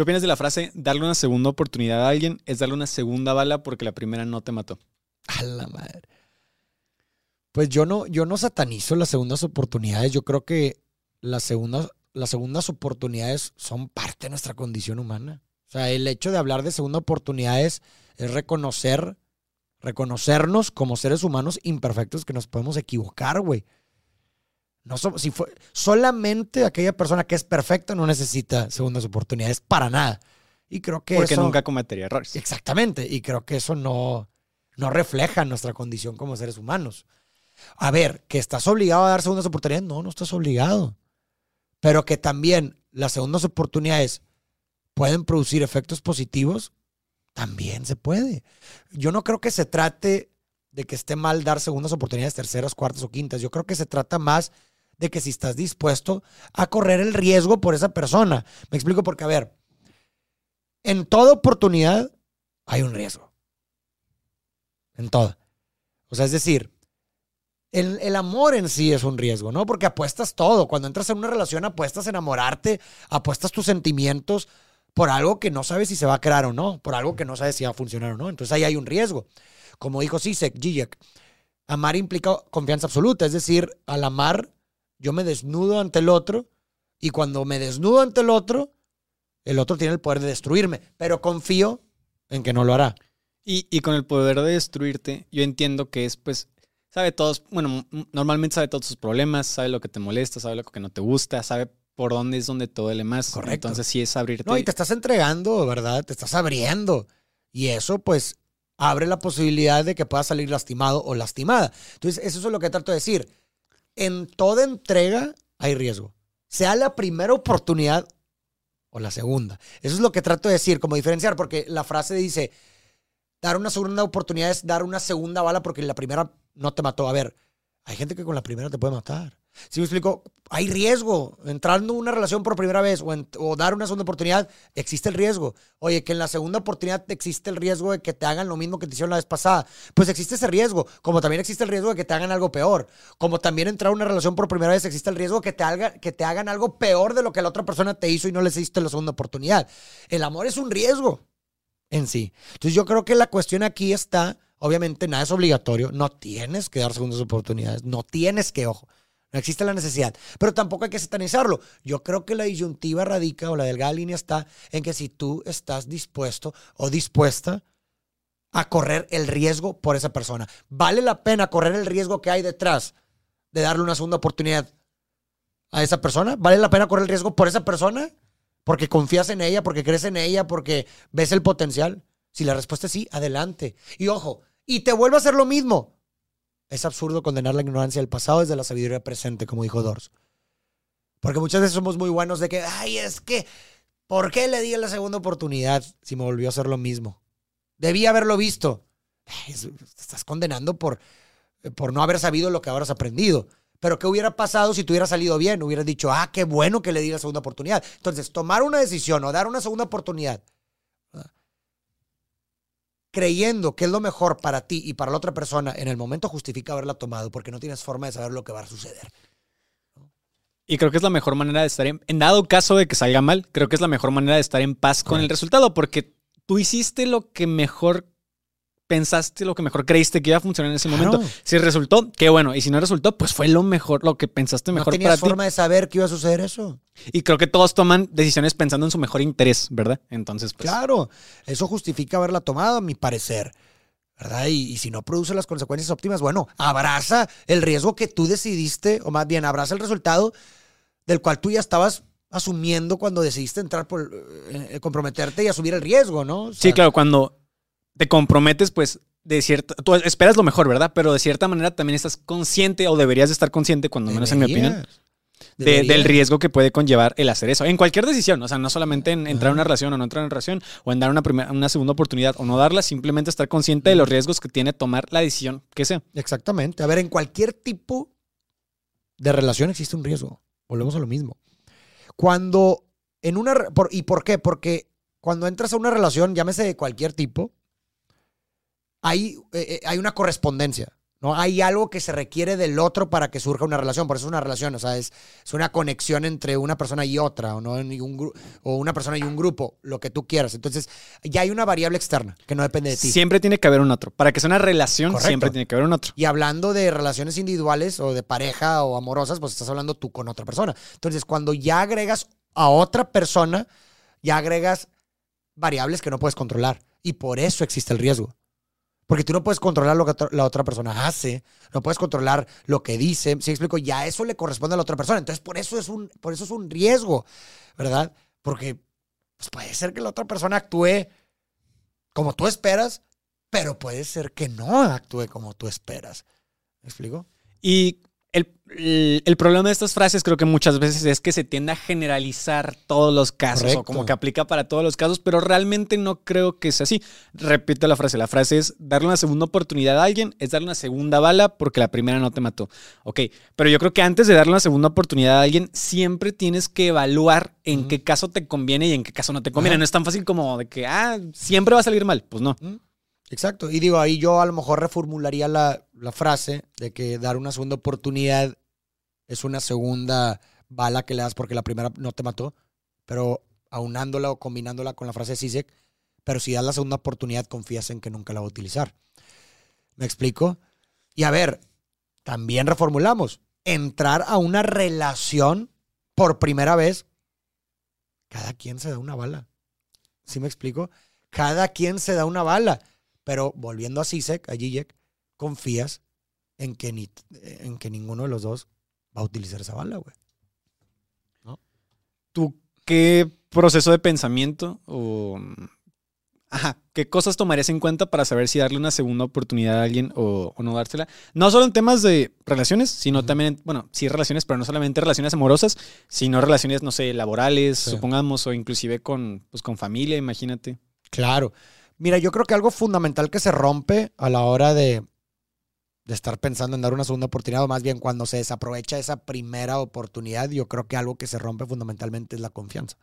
¿Qué opinas de la frase, darle una segunda oportunidad a alguien es darle una segunda bala porque la primera no te mató? A la madre. Pues yo no, yo no satanizo las segundas oportunidades. Yo creo que las segundas, las segundas oportunidades son parte de nuestra condición humana. O sea, el hecho de hablar de segunda oportunidades es reconocer, reconocernos como seres humanos imperfectos que nos podemos equivocar, güey. No si fue, solamente aquella persona que es perfecta no necesita segundas oportunidades para nada. Y creo que Porque nunca cometería errores. Exactamente. Y creo que eso no, no refleja nuestra condición como seres humanos. A ver, que estás obligado a dar segundas oportunidades. No, no estás obligado. Pero que también las segundas oportunidades pueden producir efectos positivos, también se puede. Yo no creo que se trate de que esté mal dar segundas oportunidades, terceras, cuartas o quintas. Yo creo que se trata más de que si estás dispuesto a correr el riesgo por esa persona. Me explico porque, a ver, en toda oportunidad hay un riesgo. En toda. O sea, es decir, el, el, amor en sí es un riesgo, ¿no? Porque apuestas todo. Cuando entras en una relación, apuestas enamorarte, apuestas tus sentimientos por algo que no sabes si se va a crear o no, por algo que no sabes si va a funcionar o no. Entonces ahí hay un riesgo. Como dijo Sisek, Zizek, amar implica confianza absoluta. Es decir, al amar, yo me desnudo ante el otro y cuando me desnudo ante el otro, el otro tiene el poder de destruirme, pero confío en que no lo hará. Y, y con el poder de destruirte, yo entiendo que es pues sabe todos, bueno, normalmente sabe todos tus problemas, sabe lo que te molesta, sabe lo que no te gusta, sabe por dónde es donde todo duele más. Correcto. Entonces sí es abrirte. No, y te estás entregando, ¿verdad? Te estás abriendo. Y eso, pues, abre la posibilidad de que puedas salir lastimado o lastimada. Entonces, eso es lo que trato de decir. En toda entrega hay riesgo. Sea la primera oportunidad o la segunda. Eso es lo que trato de decir, como diferenciar, porque la frase dice, dar una segunda oportunidad es dar una segunda bala porque la primera no te mató. A ver, hay gente que con la primera te puede matar. Si me explico, hay riesgo. Entrando en una relación por primera vez o, dar una segunda oportunidad, existe el riesgo. Oye, que en la segunda oportunidad existe el riesgo de que te hagan lo mismo que te hicieron la vez pasada. Pues existe ese riesgo. Como también existe el riesgo de que te hagan algo peor. Como también entrar en una relación por primera vez, existe el riesgo de que te, haga, que te hagan algo peor de lo que la otra persona te hizo y no les hiciste la segunda oportunidad. El amor es un riesgo en sí. Entonces yo creo que la cuestión aquí está Obviamente nada es obligatorio, no tienes que dar segundas oportunidades, no tienes que, ojo, no existe la necesidad, pero tampoco hay que satanizarlo. Yo creo que la disyuntiva radica o la delgada línea está en que si tú estás dispuesto o dispuesta a correr el riesgo por esa persona, vale la pena correr el riesgo que hay detrás de darle una segunda oportunidad a esa persona, vale la pena correr el riesgo por esa persona, porque confías en ella, porque crees en ella, porque ves el potencial. Si la respuesta es sí, adelante. Y ojo, y te vuelve a hacer lo mismo. Es absurdo condenar la ignorancia del pasado desde la sabiduría presente, como dijo Dors. Porque muchas veces somos muy buenos de que, ay, es que, ¿por qué le di la segunda oportunidad si me volvió a hacer lo mismo? Debí haberlo visto. te estás condenando por, por no haber sabido lo que has aprendido. Pero ¿qué hubiera pasado si te hubiera salido bien? Hubieras dicho, ah, qué bueno que le di la segunda oportunidad. Entonces, tomar una decisión o dar una segunda oportunidad creyendo que es lo mejor para ti y para la otra persona, en el momento justifica haberla tomado porque no tienes forma de saber lo que va a suceder. Y creo que es la mejor manera de estar en, en dado caso de que salga mal, creo que es la mejor manera de estar en paz con el resultado porque tú hiciste lo que mejor pensaste, lo que mejor creíste que iba a funcionar en ese momento. Si resultó, qué bueno. Y si no resultó, pues fue lo mejor, lo que pensaste mejor no tenías forma de saber que iba a suceder eso. Y creo que todos toman decisiones pensando en su mejor interés, ¿verdad? Entonces, pues. Claro, eso justifica haberla tomado, a mi parecer. ¿Verdad? Y, y, si no produce las consecuencias óptimas, bueno, abraza el riesgo que tú decidiste, o más bien abraza el resultado del cual tú ya estabas asumiendo cuando decidiste entrar por eh, comprometerte y asumir el riesgo, ¿no? sí, claro, cuando te comprometes, pues, de cierta. Tú esperas lo mejor, ¿verdad? Pero de cierta manera también estás consciente, o deberías de estar consciente, cuando menos en mi opinión, del riesgo que puede conllevar el hacer eso. En cualquier decisión, o sea, no solamente en entrar en una relación o no entrar en una relación, o en dar una, primera, una segunda oportunidad o no darla, simplemente estar consciente de los riesgos que tiene tomar la decisión que sea. Exactamente. A ver, en cualquier tipo de relación existe un riesgo. Volvemos a lo mismo. Cuando en una. ¿Y por qué? Porque cuando entras a una relación, llámese de cualquier tipo, hay, eh, eh, hay una correspondencia. No hay algo que se requiere del otro para que surja una relación. Por eso es una relación. O sea, es, es una conexión entre una persona y otra, o, no un o una persona y un grupo, lo que tú quieras. Entonces, ya hay una variable externa que no depende de ti. Siempre tiene que haber un otro. Para que sea una relación, siempre tiene que haber un otro. Y hablando de relaciones individuales o de pareja o amorosas, pues estás hablando tú con otra persona. Entonces, cuando ya agregas a otra persona, ya agregas variables que no puedes controlar. Y por eso existe el riesgo. Porque tú no puedes controlar lo que la otra persona hace, no puedes controlar lo que dice. Si explico, ya eso le corresponde a la otra persona. Entonces, por eso es un, por eso es un riesgo, ¿verdad? Porque pues, puede ser que la otra persona actúe como tú esperas, pero puede ser que no actúe como tú esperas. ¿Me explico? Y el, problema de estas frases creo que muchas veces es que se tiende a generalizar todos los casos o como que aplica para todos los casos, pero realmente no creo que sea así. Repito la frase, la frase es darle una segunda oportunidad a alguien, es darle una segunda bala porque la primera no te mató. Ok, pero yo creo que antes de darle una segunda oportunidad a alguien, siempre tienes que evaluar en qué caso te conviene y en qué caso no te conviene. No es tan fácil como de que, ah, siempre va a salir mal. Pues no. Exacto. Y digo, ahí yo a lo mejor reformularía la, frase de que dar una segunda oportunidad es una segunda bala que le das porque la primera no te mató, pero aunándola o combinándola con la frase de Sisek, pero si das la segunda oportunidad confías en que nunca la va a utilizar. ¿Me explico? Y a ver, también reformulamos, entrar a una relación por primera vez, cada quien se da una bala. ¿Sí me explico? Cada quien se da una bala. Pero volviendo a Sisek, a Zizek, confías en que, ni, en que ninguno de los dos va a utilizar esa bala, güey. ¿No? ¿Tú qué proceso de pensamiento o... Ajá, ¿qué cosas tomarías en cuenta para saber si darle una segunda oportunidad a alguien o, no dársela? No solo en temas de relaciones, sino también, en, bueno, sí relaciones, pero no solamente relaciones amorosas, sino relaciones, no sé, laborales, supongamos, o inclusive con, pues, con familia, imagínate. Claro. Mira, yo creo que algo fundamental que se rompe a la hora de, estar pensando en dar una segunda oportunidad, o más bien cuando se desaprovecha esa primera oportunidad, yo creo que algo que se rompe fundamentalmente es la confianza.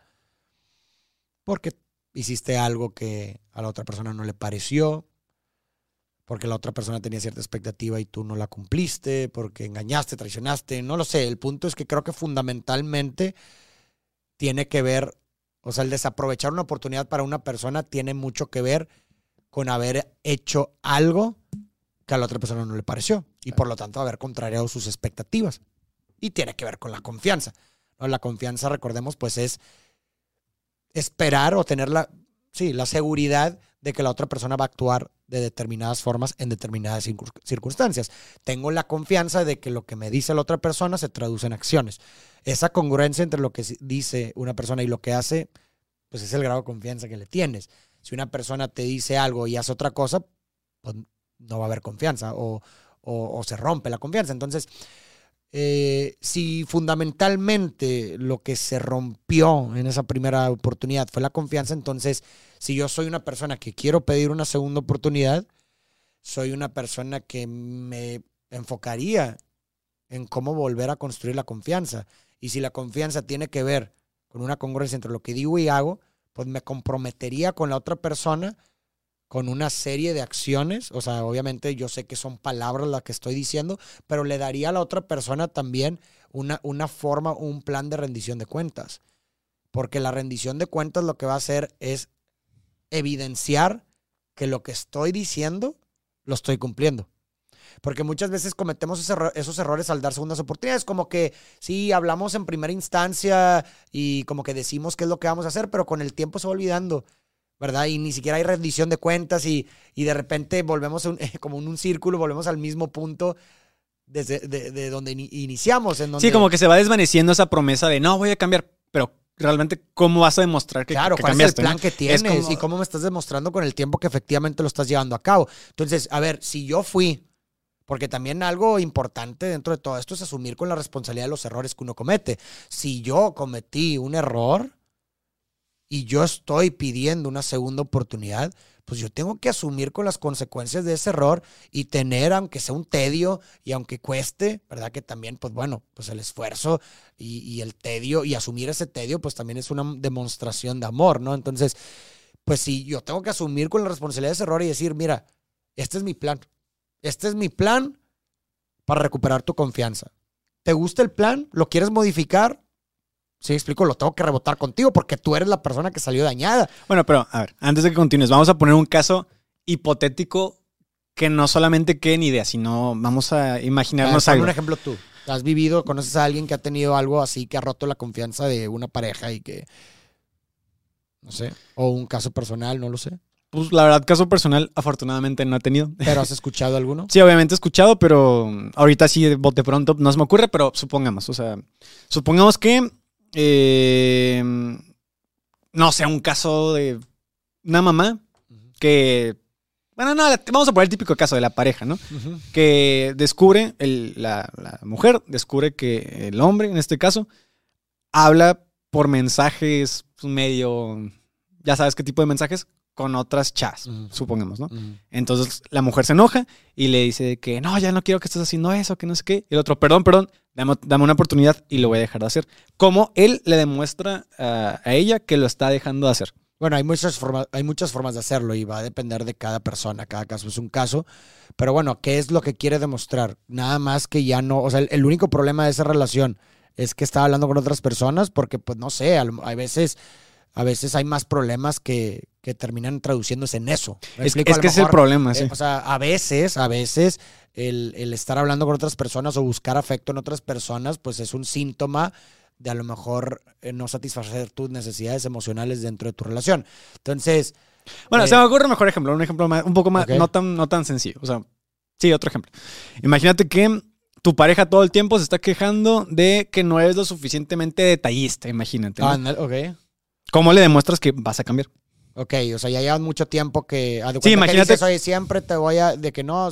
Porque hiciste algo que a la otra persona no le pareció, porque la otra persona tenía cierta expectativa y tú no la cumpliste, porque engañaste, traicionaste, no lo sé. El punto es que creo que fundamentalmente tiene que ver o sea, el desaprovechar una oportunidad para una persona tiene mucho que ver con haber hecho algo que a la otra persona no le pareció y por lo tanto haber contrariado sus expectativas. Y tiene que ver con la confianza. La confianza, recordemos, pues es esperar o tener la, sí, la seguridad de que la otra persona va a actuar de determinadas formas en determinadas circunstancias. Tengo la confianza de que lo que me dice la otra persona se traduce en acciones. Esa congruencia entre lo que dice una persona y lo que hace, pues es el grado de confianza que le tienes. Si una persona te dice algo y hace otra cosa, pues no va a haber confianza o, se rompe la confianza. Entonces, eh, si fundamentalmente lo que se rompió en esa primera oportunidad fue la confianza, entonces si yo soy una persona que quiero pedir una segunda oportunidad, soy una persona que me enfocaría en cómo volver a construir la confianza. Y si la confianza tiene que ver con una congruencia entre lo que digo y hago, pues me comprometería con la otra persona con una serie de acciones. O sea, obviamente yo sé que son palabras las que estoy diciendo, pero le daría a la otra persona también una, una forma, un plan de rendición de cuentas. Porque la rendición de cuentas lo que va a hacer es evidenciar que lo que estoy diciendo lo estoy cumpliendo. Porque muchas veces cometemos esos, errores al dar segundas oportunidades, como que sí, hablamos en primera instancia y como que decimos qué es lo que vamos a hacer, pero con el tiempo se va olvidando, ¿verdad? Y ni siquiera hay rendición de cuentas y, de repente volvemos como en un círculo, volvemos al mismo punto desde de, donde iniciamos. En Sí, como que se va desvaneciendo esa promesa de no voy a cambiar, pero realmente cómo vas a demostrar que, claro, cuál es el plan que tienes y cómo me estás demostrando con el tiempo que efectivamente lo estás llevando a cabo. Entonces, a ver, si yo fui, porque también algo importante dentro de todo esto es asumir con la responsabilidad de los errores que uno comete. Si yo cometí un error y yo estoy pidiendo una segunda oportunidad, pues yo tengo que asumir con las consecuencias de ese error y tener, aunque sea un tedio y aunque cueste, ¿verdad? Que también, pues bueno, pues el esfuerzo y, el tedio y asumir ese tedio, pues también es una demostración de amor, ¿no? Entonces, pues si yo tengo que asumir con la responsabilidad de ese error y decir, mira, este es mi plan, este es mi plan para recuperar tu confianza. ¿Te gusta el plan? ¿Lo quieres modificar? Sí, explico, lo tengo que rebotar contigo porque tú eres la persona que salió dañada. Bueno, pero a ver, antes de que continúes, vamos a poner un caso hipotético que no solamente quede ni idea, sino vamos a imaginarnos A ver, algo. un ejemplo tú. Has vivido, conoces a alguien que ha tenido algo así que ha roto la confianza de una pareja y que. No sé. O un caso personal, no lo sé. Pues la verdad, caso personal, afortunadamente no he tenido. Pero has escuchado alguno. Sí, obviamente he escuchado, pero ahorita sí, bote pronto, no se me ocurre, pero supongamos, o sea, supongamos que, eh, no sé, un caso de una mamá que, bueno, no, vamos a poner el típico caso de la pareja, ¿no? Que descubre, el- la, la mujer descubre que el hombre, en este caso, habla por mensajes medio, ya sabes qué tipo de mensajes, con otras chas, supongamos, ¿no? Entonces la mujer se enoja y le dice que no, ya no quiero que estés haciendo eso, que no sé qué. Y el otro, perdón, perdón, dame, dame una oportunidad y lo voy a dejar de hacer. Como él le demuestra a, a ella que lo está dejando de hacer. Bueno, hay muchas, formas, hay muchas formas de hacerlo y va a depender de cada persona, cada caso es un caso. Pero bueno, ¿qué es lo que quiere demostrar? Nada más que ya no, o sea, el, el único problema de esa relación es que está hablando con otras personas porque, pues no sé, al- hay veces, a veces hay más problemas que, que terminan traduciéndose en eso. ¿Me Es, que es el problema, eh, sí. o sea, a veces, a veces el, el estar hablando con otras personas o buscar afecto en otras personas, pues es un síntoma de a lo mejor eh, no satisfacer tus necesidades emocionales dentro de tu relación. Entonces, Bueno, eh, se me ocurre un mejor ejemplo, un ejemplo más, un poco más, no, tan, no tan sencillo. O sea, sí, otro ejemplo. Imagínate que tu pareja todo el tiempo se está quejando de que no eres lo suficientemente detallista, imagínate. ¿no? ah, ok. ¿Cómo le demuestras que vas a cambiar? Ok, o sea, ya llevan mucho tiempo que. Sí, que imagínate- dices, Oye, siempre te voy a. De que no,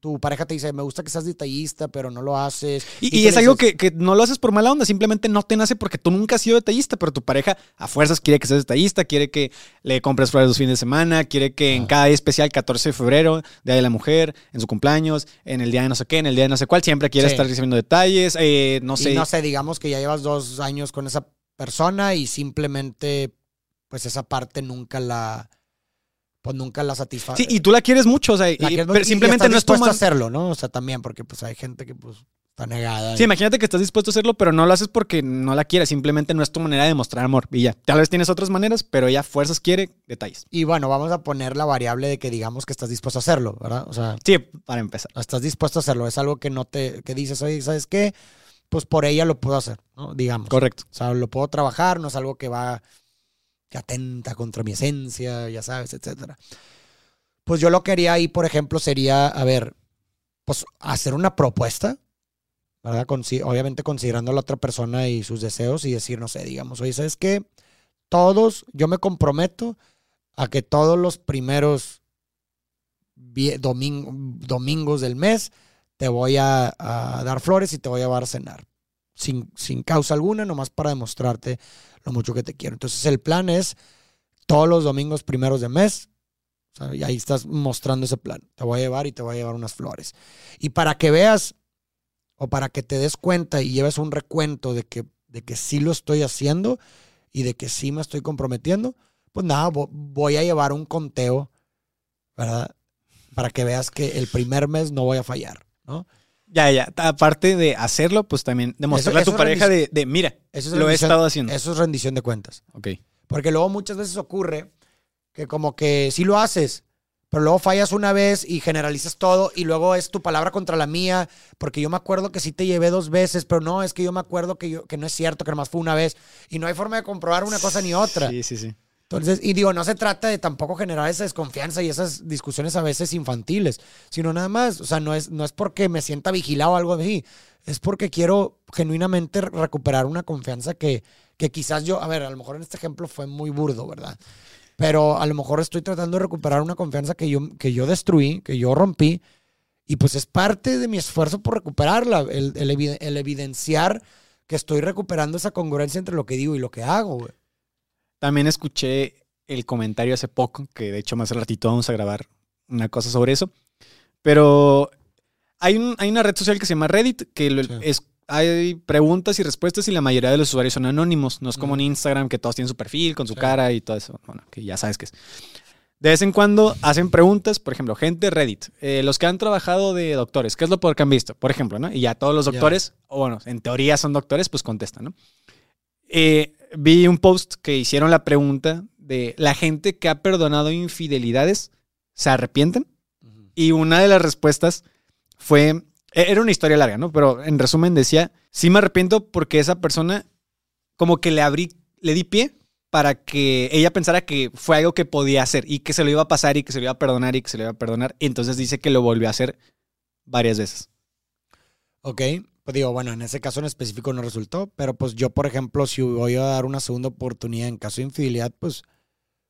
tu pareja te dice, me gusta que seas detallista, pero no lo haces. Y, es algo que, que no lo haces por mala onda, simplemente no te nace porque tú nunca has sido detallista, pero tu pareja a fuerzas quiere que seas detallista, quiere que le compres flores los fines de semana, quiere que en Ah. cada día especial, 14 de febrero, Día de la Mujer, en su cumpleaños, en el día de no sé qué, en el día de no sé cuál, siempre quiere Sí. estar recibiendo detalles, eh, no sé. Y no sé, digamos que ya llevas dos años con esa persona y simplemente, pues esa parte nunca la. Pues nunca la satisface. Sí, y tú la quieres mucho, o sea, y- quieres pero simplemente estás no es tu dispuesto a man- hacerlo, ¿no? O sea, también, porque pues hay gente que pues está negada. Sí, y- imagínate que estás dispuesto a hacerlo, pero no lo haces porque no la quieres, simplemente no es tu manera de demostrar amor. Y ya, tal vez tienes otras maneras, pero ella fuerzas quiere detalles. Y bueno, vamos a poner la variable de que digamos que estás dispuesto a hacerlo, ¿verdad? O sea, Sí, para empezar. estás dispuesto a hacerlo. Es algo que no te, que dices, oye, ¿sabes qué? Pues por ella lo puedo hacer, ¿no? Digamos. Correcto. O sea, lo puedo trabajar, no es algo que va, que atenta contra mi esencia, ya sabes, etcétera. Pues yo lo que haría ahí, por ejemplo, sería, a ver, pues hacer una propuesta, ¿verdad? Obviamente considerando a la otra persona y sus deseos y decir, no sé, digamos, oye, ¿sabes qué? Todos, yo me comprometo a que todos los primeros vie- domin- domingos del mes te voy a, dar flores y te voy a llevar a cenar. Sin, sin causa alguna, nomás para demostrarte lo mucho que te quiero. Entonces el plan es todos los domingos primeros de mes. y ahí estás mostrando ese plan. Te voy a llevar y te voy a llevar unas flores. Y para que veas o para que te des cuenta y lleves un recuento de que, de que sí lo estoy haciendo y de que sí me estoy comprometiendo, pues nada, vo- voy a llevar un conteo, ¿verdad? Para que veas que el primer mes no voy a fallar, ¿no? Ya, ya. Aparte de hacerlo, pues también demostrarle Eso- a tu es pareja de, de, mira, Eso lo he estado haciendo. Eso es rendición de cuentas. Ok. Porque luego muchas veces ocurre que como que sí lo haces, pero luego fallas una vez y generalizas todo y luego es tu palabra contra la mía, porque yo me acuerdo que sí te llevé dos veces, pero no, es que yo me acuerdo que, yo, que no es cierto, que nomás fue una vez y no hay forma de comprobar una cosa ni otra. Sí, sí, sí. Y digo, no se trata de tampoco generar esa desconfianza y esas discusiones a veces infantiles, sino nada más, o sea, no es, no es porque me sienta vigilado o algo así, es porque quiero genuinamente recuperar una confianza que, que quizás yo, a ver, a lo mejor en este ejemplo fue muy burdo, ¿verdad? Pero a lo mejor estoy tratando de recuperar una confianza que yo, que yo destruí, que yo rompí, y pues es parte de mi esfuerzo por recuperarla, el, el evidenciar que estoy recuperando esa congruencia entre lo que digo y lo que hago, güey. También escuché el comentario hace poco, que de hecho más al ratito vamos a grabar una cosa sobre eso. Pero hay, un, hay una red social que se llama Reddit, que lo- Sí. es, hay preguntas y respuestas y la mayoría de los usuarios son anónimos. No es como en. Instagram, que todos tienen su perfil con su Sí. cara y todo eso. Bueno, que ya sabes que es. De vez en cuando hacen preguntas, por ejemplo, gente Reddit, eh, los que han trabajado de doctores, ¿qué es lo peor que han visto? Por ejemplo, ¿no? Y ya todos los doctores, o bueno, en teoría son doctores, pues contestan, ¿no? Eh, vi un post que hicieron la pregunta de la gente que ha perdonado infidelidades, ¿se arrepienten? Y una de las respuestas fue, e-, era una historia larga, ¿no? Pero en resumen decía, sí me arrepiento porque esa persona como que le abrí, le di pie para que ella pensara que fue algo que podía hacer y que se lo iba a pasar y que se lo iba a perdonar y que se lo iba a perdonar. Entonces dice que lo volvió a hacer varias veces. Ok, pues digo, bueno, en ese caso en específico no resultó, pero pues yo, por ejemplo, si voy a dar una segunda oportunidad en caso de infidelidad, pues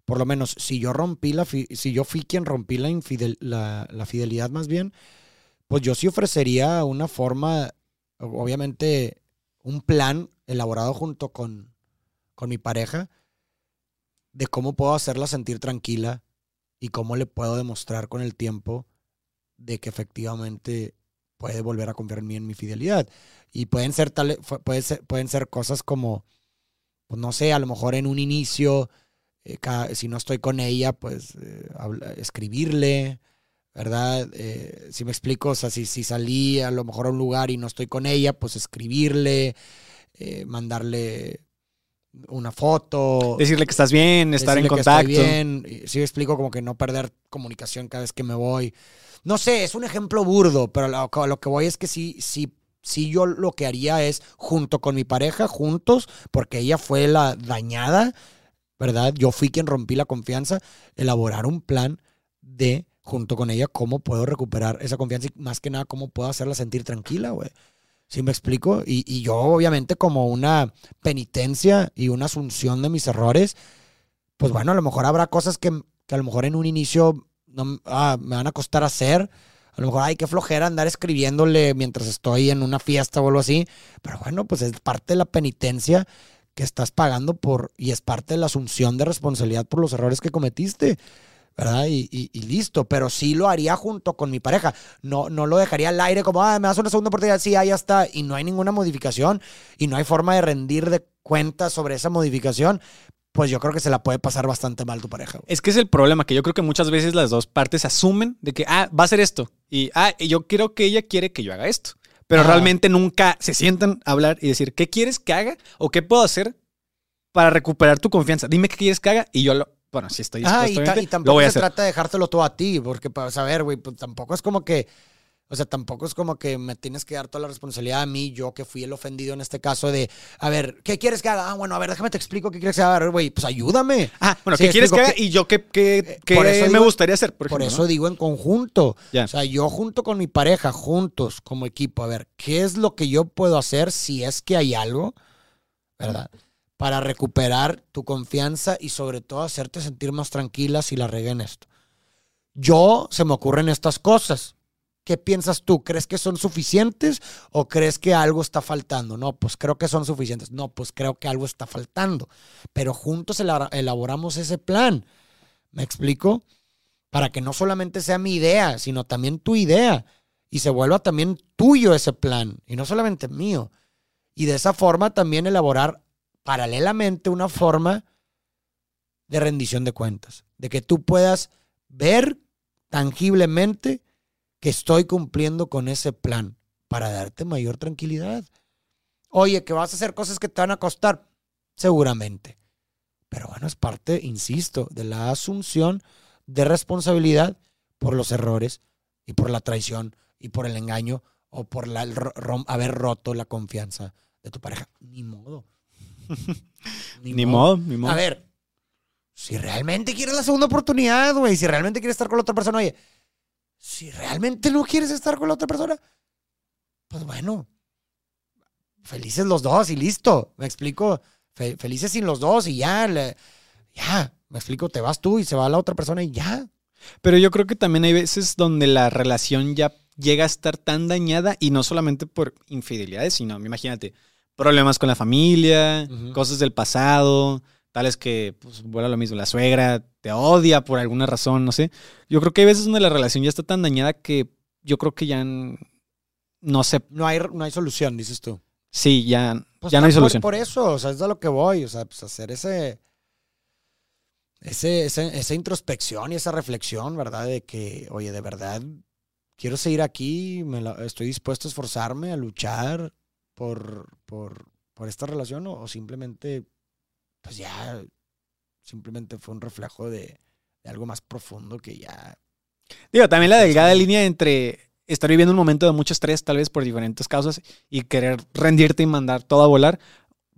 por lo menos si yo rompí la, si yo fui quien rompí la, infidel, la, la fidelidad más bien, pues yo sí ofrecería una forma, obviamente, un plan elaborado junto con, con mi pareja de cómo puedo hacerla sentir tranquila y cómo le puedo demostrar con el tiempo de que efectivamente puede volver a confiar en mí en mi fidelidad. Y pueden ser, tal, puede ser, pueden ser cosas como, pues no sé, a lo mejor en un inicio, eh, si no estoy con ella, pues eh, escribirle, ¿verdad? Eh, si me explico, o sea, si, si, salí a lo mejor a un lugar y no estoy con ella, pues escribirle, mandarle una foto. Decirle que estás bien, estar en contacto. Que estoy bien. Sí, explico como que no perder comunicación cada vez que me voy. No sé, es un ejemplo burdo, pero lo, que voy es que sí, sí, sí yo lo que haría es, junto con mi pareja, juntos, porque ella fue la dañada, ¿verdad? Yo fui quien rompí la confianza, elaborar un plan de, junto con ella, cómo puedo recuperar esa confianza y más que nada, cómo puedo hacerla sentir tranquila, güey. ¿Sí me explico? Y, yo, obviamente, como una penitencia y una asunción de mis errores, pues bueno, a lo mejor habrá cosas que, a lo mejor en un inicio no, ah, me van a costar hacer. A lo mejor, hay que flojera andar escribiéndole mientras estoy en una fiesta o algo así. Pero bueno, pues es parte de la penitencia que estás pagando por y es parte de la asunción de responsabilidad por los errores que cometiste. ¿verdad? Y, listo, pero sí lo haría junto con mi pareja. No, no lo dejaría al aire como, ah, me das una segunda oportunidad, sí, ahí está. Y no hay ninguna modificación y no hay forma de rendir de cuentas sobre esa modificación. Pues yo creo que se la puede pasar bastante mal tu pareja. Es que es el problema, que yo creo que muchas veces las dos partes asumen de que, ah, va a ser esto. Y, ah, yo creo que ella quiere que yo haga esto. Pero realmente nunca se sientan a hablar y decir, ¿qué quieres que haga? ¿O qué puedo hacer para recuperar tu confianza? Dime qué quieres que haga y yo lo, bueno, si estoy dispuesto, ah, y, tampoco se trata de dejártelo todo a ti, porque para saber, güey, pues tampoco es como que, o sea, tampoco es como que me tienes que dar toda la responsabilidad a mí, yo que fui el ofendido en este caso de, a ver, ¿qué quieres que haga? Ah, bueno, a ver, déjame te explico qué quieres que haga, güey, pues ayúdame. Ah, bueno, ¿qué quieres que haga? y yo qué, qué, qué me gustaría hacer, por, eso digo en conjunto. O sea, yo junto con mi pareja, juntos como equipo, a ver, ¿qué es lo que yo puedo hacer si es que hay algo? ¿Verdad? para recuperar tu confianza y sobre todo hacerte sentir más tranquila si la regué en esto. Yo se me ocurren estas cosas. ¿Qué piensas tú? ¿Crees que son suficientes o crees que algo está faltando? No, pues creo que son suficientes. No, pues creo que algo está faltando. Pero juntos elaboramos ese plan. ¿Me explico? Para que no solamente sea mi idea, sino también tu idea. Y se vuelva también tuyo ese plan. Y no solamente mío. Y de esa forma también elaborar paralelamente una forma de rendición de cuentas, de que tú puedas ver tangiblemente que estoy cumpliendo con ese plan para darte mayor tranquilidad. Oye, que vas a hacer cosas que te van a costar, seguramente. Pero bueno, es parte, insisto, de la asunción de responsabilidad por los errores y por la traición y por el engaño o por la, haber roto la confianza de tu pareja. Ni modo. ni, modo. ni modo. A ver, si realmente quieres la segunda oportunidad, güey, si realmente quieres estar con la otra persona, oye, si realmente no quieres estar con la otra persona, pues bueno, felices los dos y listo. Me explico, felices sin los dos y ya, ya, me explico, te vas tú y se va la otra persona y ya. Pero yo creo que también hay veces donde la relación ya llega a estar tan dañada y no solamente por infidelidades, sino, imagínate, problemas con la familia, cosas del pasado, tales que, pues, vuelve lo mismo, la suegra te odia por alguna razón, no sé. Yo creo que hay veces donde la relación ya está tan dañada que yo creo que ya no sé. No hay, no hay solución, dices tú. Sí, ya, pues ya no hay solución. Por, eso, o sea, es a lo que voy, o sea, pues hacer ese ese, esa introspección y esa reflexión, ¿verdad? De que, oye, de verdad, quiero seguir aquí, me estoy dispuesto a esforzarme, a luchar por, por, por esta relación o, simplemente, pues ya, simplemente fue un reflejo de, de algo más profundo que ya... Digo, también la delgada línea entre estar viviendo un momento de mucho estrés, tal vez por diferentes causas, y querer rendirte y mandar todo a volar.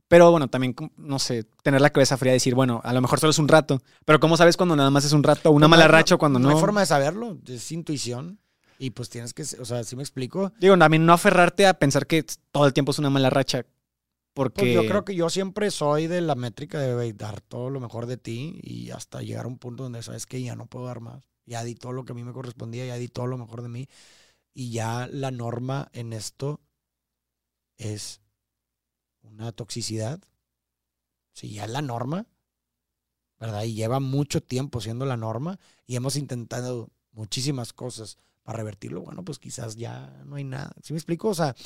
Pero bueno, también, no sé, tener la cabeza fría y decir, bueno, a lo mejor solo es un rato. Pero ¿cómo sabes cuando nada más es un rato? Una mala racha cuando no. No hay forma de saberlo, es intuición. Y pues tienes que, o sea, ¿sí me explico? Digo, también no aferrarte a pensar que todo el tiempo es una mala racha. Porque... Pues yo creo que yo siempre soy de la métrica de dar todo lo mejor de ti y hasta llegar a un punto donde sabes que ya no puedo dar más. Ya di todo lo que a mí me correspondía, ya di todo lo mejor de mí. Y ya la norma en esto es una toxicidad. Sí, ya es la norma, ¿verdad? Y lleva mucho tiempo siendo la norma y hemos intentado muchísimas cosas para revertirlo. Bueno, pues quizás ya no hay nada. ¿Sí me explico? O sea,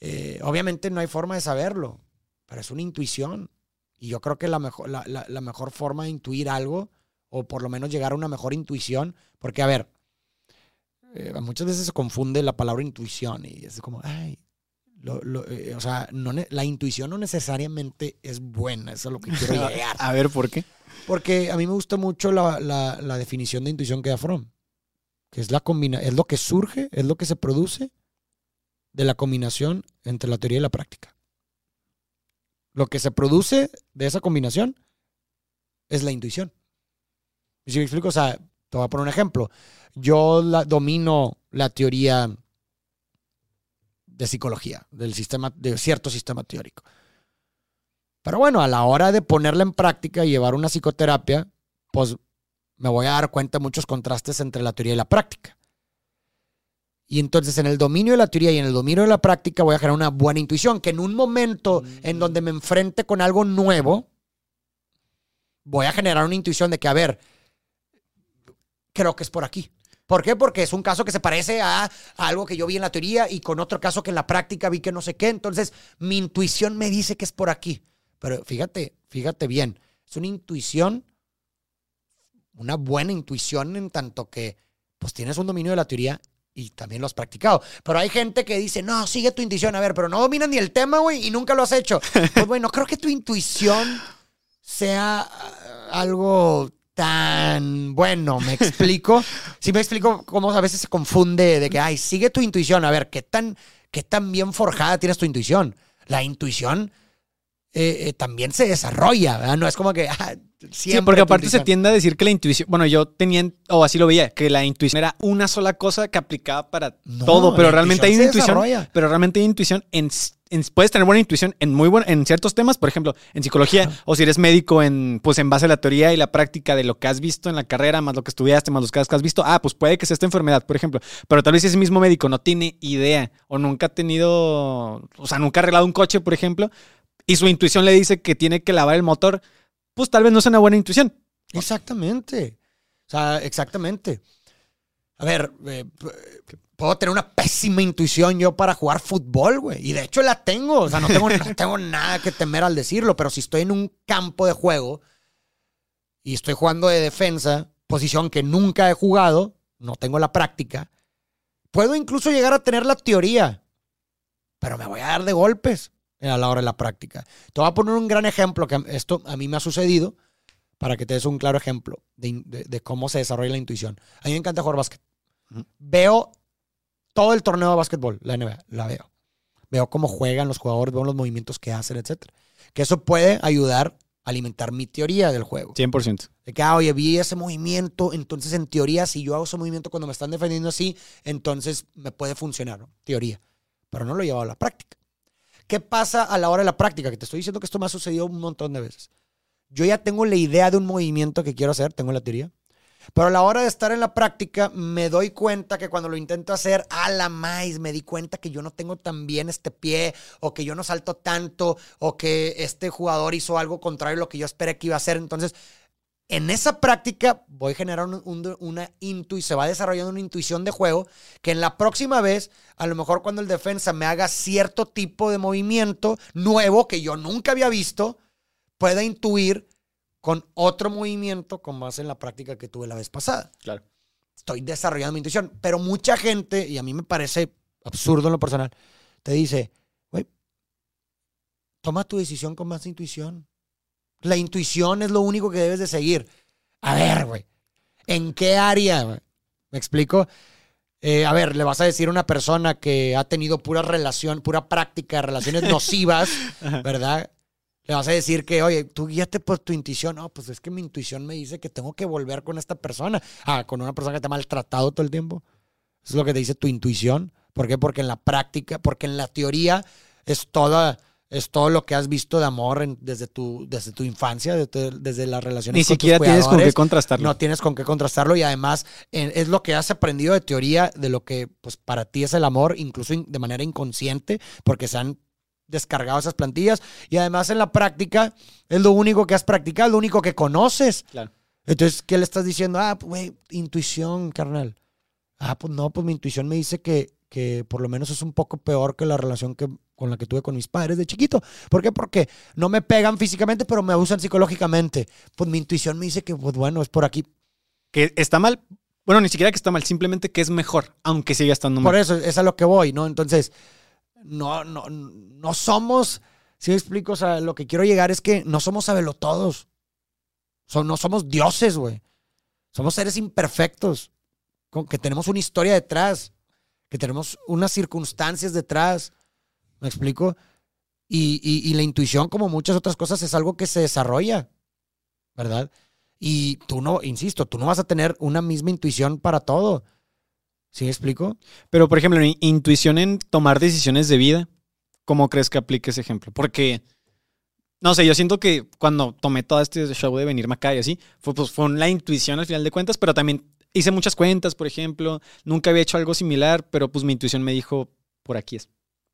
eh, obviamente no hay forma de saberlo, pero es una intuición. Y yo creo que la mejor, la, la mejor forma de intuir algo, o por lo menos llegar a una mejor intuición, porque a ver, eh, muchas veces se confunde la palabra intuición y es como, ay, eh, o sea, no, la intuición no necesariamente es buena, eso es lo que quiero llegar. a ver, ¿por qué? Porque a mí me gusta mucho la, la, definición de intuición que da Fromm, que es, la combina es lo que surge, es lo que se produce de la combinación entre la teoría y la práctica. Lo que se produce de esa combinación es la intuición. ¿Y si me explico? O sea, te voy a poner un ejemplo. Yo domino la teoría de psicología, del sistema, de cierto sistema teórico. Pero bueno, a la hora de ponerla en práctica y llevar una psicoterapia, pues me voy a dar cuenta de muchos contrastes entre la teoría y la práctica. Y entonces en el dominio de la teoría y en el dominio de la práctica voy a generar una buena intuición, que en un momento en mm. donde me enfrente con algo nuevo, voy a generar una intuición de que, a ver, creo que es por aquí. ¿Por qué? Porque es un caso que se parece a, algo que yo vi en la teoría y con otro caso que en la práctica vi que no sé qué. Entonces, mi intuición me dice que es por aquí. Pero fíjate, fíjate bien, es una intuición, una buena intuición en tanto que pues tienes un dominio de la teoría y también lo has practicado. Pero hay gente que dice, no, sigue tu intuición. A ver, pero no dominas ni el tema, güey, y nunca lo has hecho. Pues bueno, creo que tu intuición sea ah, algo tan bueno, me explico. sí me explico cómo a veces se confunde de que, ay, sigue tu intuición. A ver, ¿qué tan, qué tan bien forjada tienes tu intuición? La intuición eh, eh, también se desarrolla, ¿verdad? No es como que... Ah, sí, porque aparte se tiende a decir que la intuición, bueno, yo tenía, o así lo veía, que la intuición era una sola cosa que aplicaba para todo, pero realmente hay una intuición, pero realmente hay intuición en puedes tener buena intuición en muy en ciertos temas, por ejemplo, en psicología, o si eres médico, en, pues en base a la teoría y la práctica de lo que has visto en la carrera, más lo que estudiaste, más los casos que has visto, ah, pues puede que sea esta enfermedad, por ejemplo. Pero tal vez ese mismo médico no tiene idea, o nunca ha tenido, o sea, nunca ha arreglado un coche, por ejemplo, y su intuición le dice que tiene que lavar el motor, pues tal vez no sea una buena intuición. Exactamente. O sea, exactamente. A ver, eh, puedo tener una pésima intuición yo para jugar fútbol, güey. Y de hecho la tengo. O sea, no tengo, no tengo nada que temer al decirlo. Pero si estoy en un campo de juego y estoy jugando de defensa, posición que nunca he jugado, no tengo la práctica, puedo incluso llegar a tener la teoría. Pero me voy a dar de golpes a la hora de la práctica. Te voy a poner un gran ejemplo que esto a mí me ha sucedido para que te des un claro ejemplo de, de cómo se desarrolla la intuición. A mí me encanta jugar básquet. Veo todo el torneo de básquetbol, la NBA, la veo. Veo cómo juegan los jugadores, veo los movimientos que hacen, etc. Que eso puede ayudar a alimentar mi teoría del juego. 100%. De que, ah, oye, vi ese movimiento, entonces en teoría, si yo hago ese movimiento cuando me están defendiendo así, entonces me puede funcionar, ¿no? Teoría. Pero no lo he llevado a la práctica. ¿Qué pasa a la hora de la práctica? Que te estoy diciendo que esto me ha sucedido un montón de veces. Yo ya tengo la idea de un movimiento que quiero hacer, tengo la teoría. Pero a la hora de estar en la práctica, me doy cuenta que cuando lo intento hacer, a la más, me di cuenta que yo no tengo tan bien este pie, o que yo no salto tanto, o que este jugador hizo algo contrario a lo que yo esperé que iba a hacer. Entonces, en esa práctica voy a generar una intuición, se va desarrollando una intuición de juego que en la próxima vez, a lo mejor cuando el defensa me haga cierto tipo de movimiento nuevo que yo nunca había visto, pueda intuir con otro movimiento con más en la práctica que tuve la vez pasada. Claro. Estoy desarrollando mi intuición. Pero mucha gente, y a mí me parece absurdo en lo personal, te dice, güey, toma tu decisión con más intuición. La intuición es lo único que debes de seguir. A ver, güey, ¿en qué área? ¿Me explico? Eh, a ver, le vas a decir a una persona que ha tenido pura relación, pura práctica de relaciones nocivas, ¿verdad? Le vas a decir que, oye, tú guíate por tu intuición. No, pues es que mi intuición me dice que tengo que volver con esta persona. Ah, con una persona que te ha maltratado todo el tiempo. Eso es lo que te dice tu intuición. ¿Por qué? Porque en la práctica, porque en la teoría es toda es todo lo que has visto de amor en- desde, tu, desde tu infancia, desde, desde las relaciones Ni con tus siquiera tienes con qué contrastarlo. No tienes con qué contrastarlo y además eh, es lo que has aprendido de teoría de lo que pues para ti es el amor, incluso in- de manera inconsciente, porque se han descargado esas plantillas y además en la práctica es lo único que has practicado, lo único que conoces. Claro. Entonces, ¿qué le estás diciendo? Ah, pues, güey, intuición, carnal. Ah, pues no, pues mi intuición me dice que, que por lo menos es un poco peor que la relación que, con la que tuve con mis padres de chiquito. ¿Por qué? Porque no me pegan físicamente, pero me abusan psicológicamente. Pues mi intuición me dice que, pues bueno, es por aquí. Que está mal. Bueno, ni siquiera que está mal, simplemente que es mejor, aunque siga estando mal. Por eso es a lo que voy, ¿no? Entonces, no, no, no somos, si me explico, o sea, lo que quiero llegar es que no somos sabelotodos. So- no somos dioses, güey. Somos seres imperfectos, con, que tenemos una historia detrás, que tenemos unas circunstancias detrás. ¿Me explico? Y, y- la intuición, como muchas otras cosas, es algo que se desarrolla, ¿verdad? Y tú no, insisto, tú no vas a tener una misma intuición para todo. ¿Sí me explico? Pero, por ejemplo, in- intuición en tomar decisiones de vida, ¿cómo crees que aplique ese ejemplo? Porque, no sé, yo siento que cuando tomé todo este show de venirme acá y así, fue, pues, fue la intuición al final de cuentas, pero también hice muchas cuentas, por ejemplo, nunca había hecho algo similar, pero pues mi intuición me dijo, por aquí es.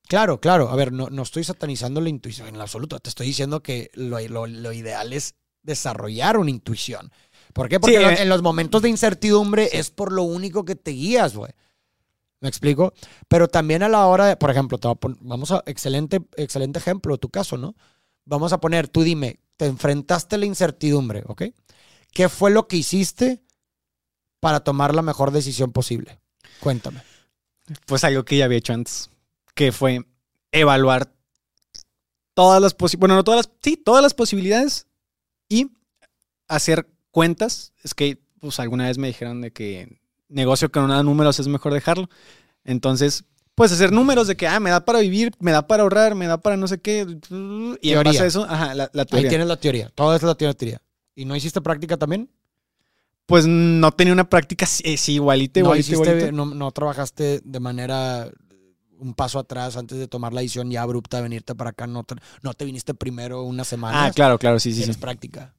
Claro, claro. A ver, no, no estoy satanizando la intuición en absoluto. Te estoy diciendo que lo, lo- lo ideal es desarrollar una intuición. ¿Por qué? Porque Sí, eh. en los momentos de incertidumbre es por lo único que te guías, güey. ¿Me explico? Pero también a la hora de, por ejemplo, te voy a vamos a, excelente, excelente ejemplo, tu caso, ¿no? Vamos a poner, tú dime, te enfrentaste a la incertidumbre, ¿ok? ¿Qué fue lo que hiciste para tomar la mejor decisión posible? Cuéntame. Pues algo que ya había hecho antes, que fue evaluar todas las posibilidades, bueno, no todas las, sí, todas las posibilidades y hacer cuentas. Es que, pues alguna vez me dijeron de que negocio que no da números es mejor dejarlo. Entonces, pues hacer números de que, ah, me da para vivir, me da para ahorrar, me da para no sé qué. Y en Teoría. base a eso, ajá, la, la Ahí teoría. tienes la teoría. Todo es la teoría. ¿Y no hiciste práctica también? Pues no tenía una práctica eh, sí, igualita, no, igualita, hiciste- igualita. no, no trabajaste de manera un paso atrás antes de tomar la decisión ya abrupta de venirte para acá. No te, no te viniste primero una semana. Ah, claro, claro, sí, sí, sí. Práctica.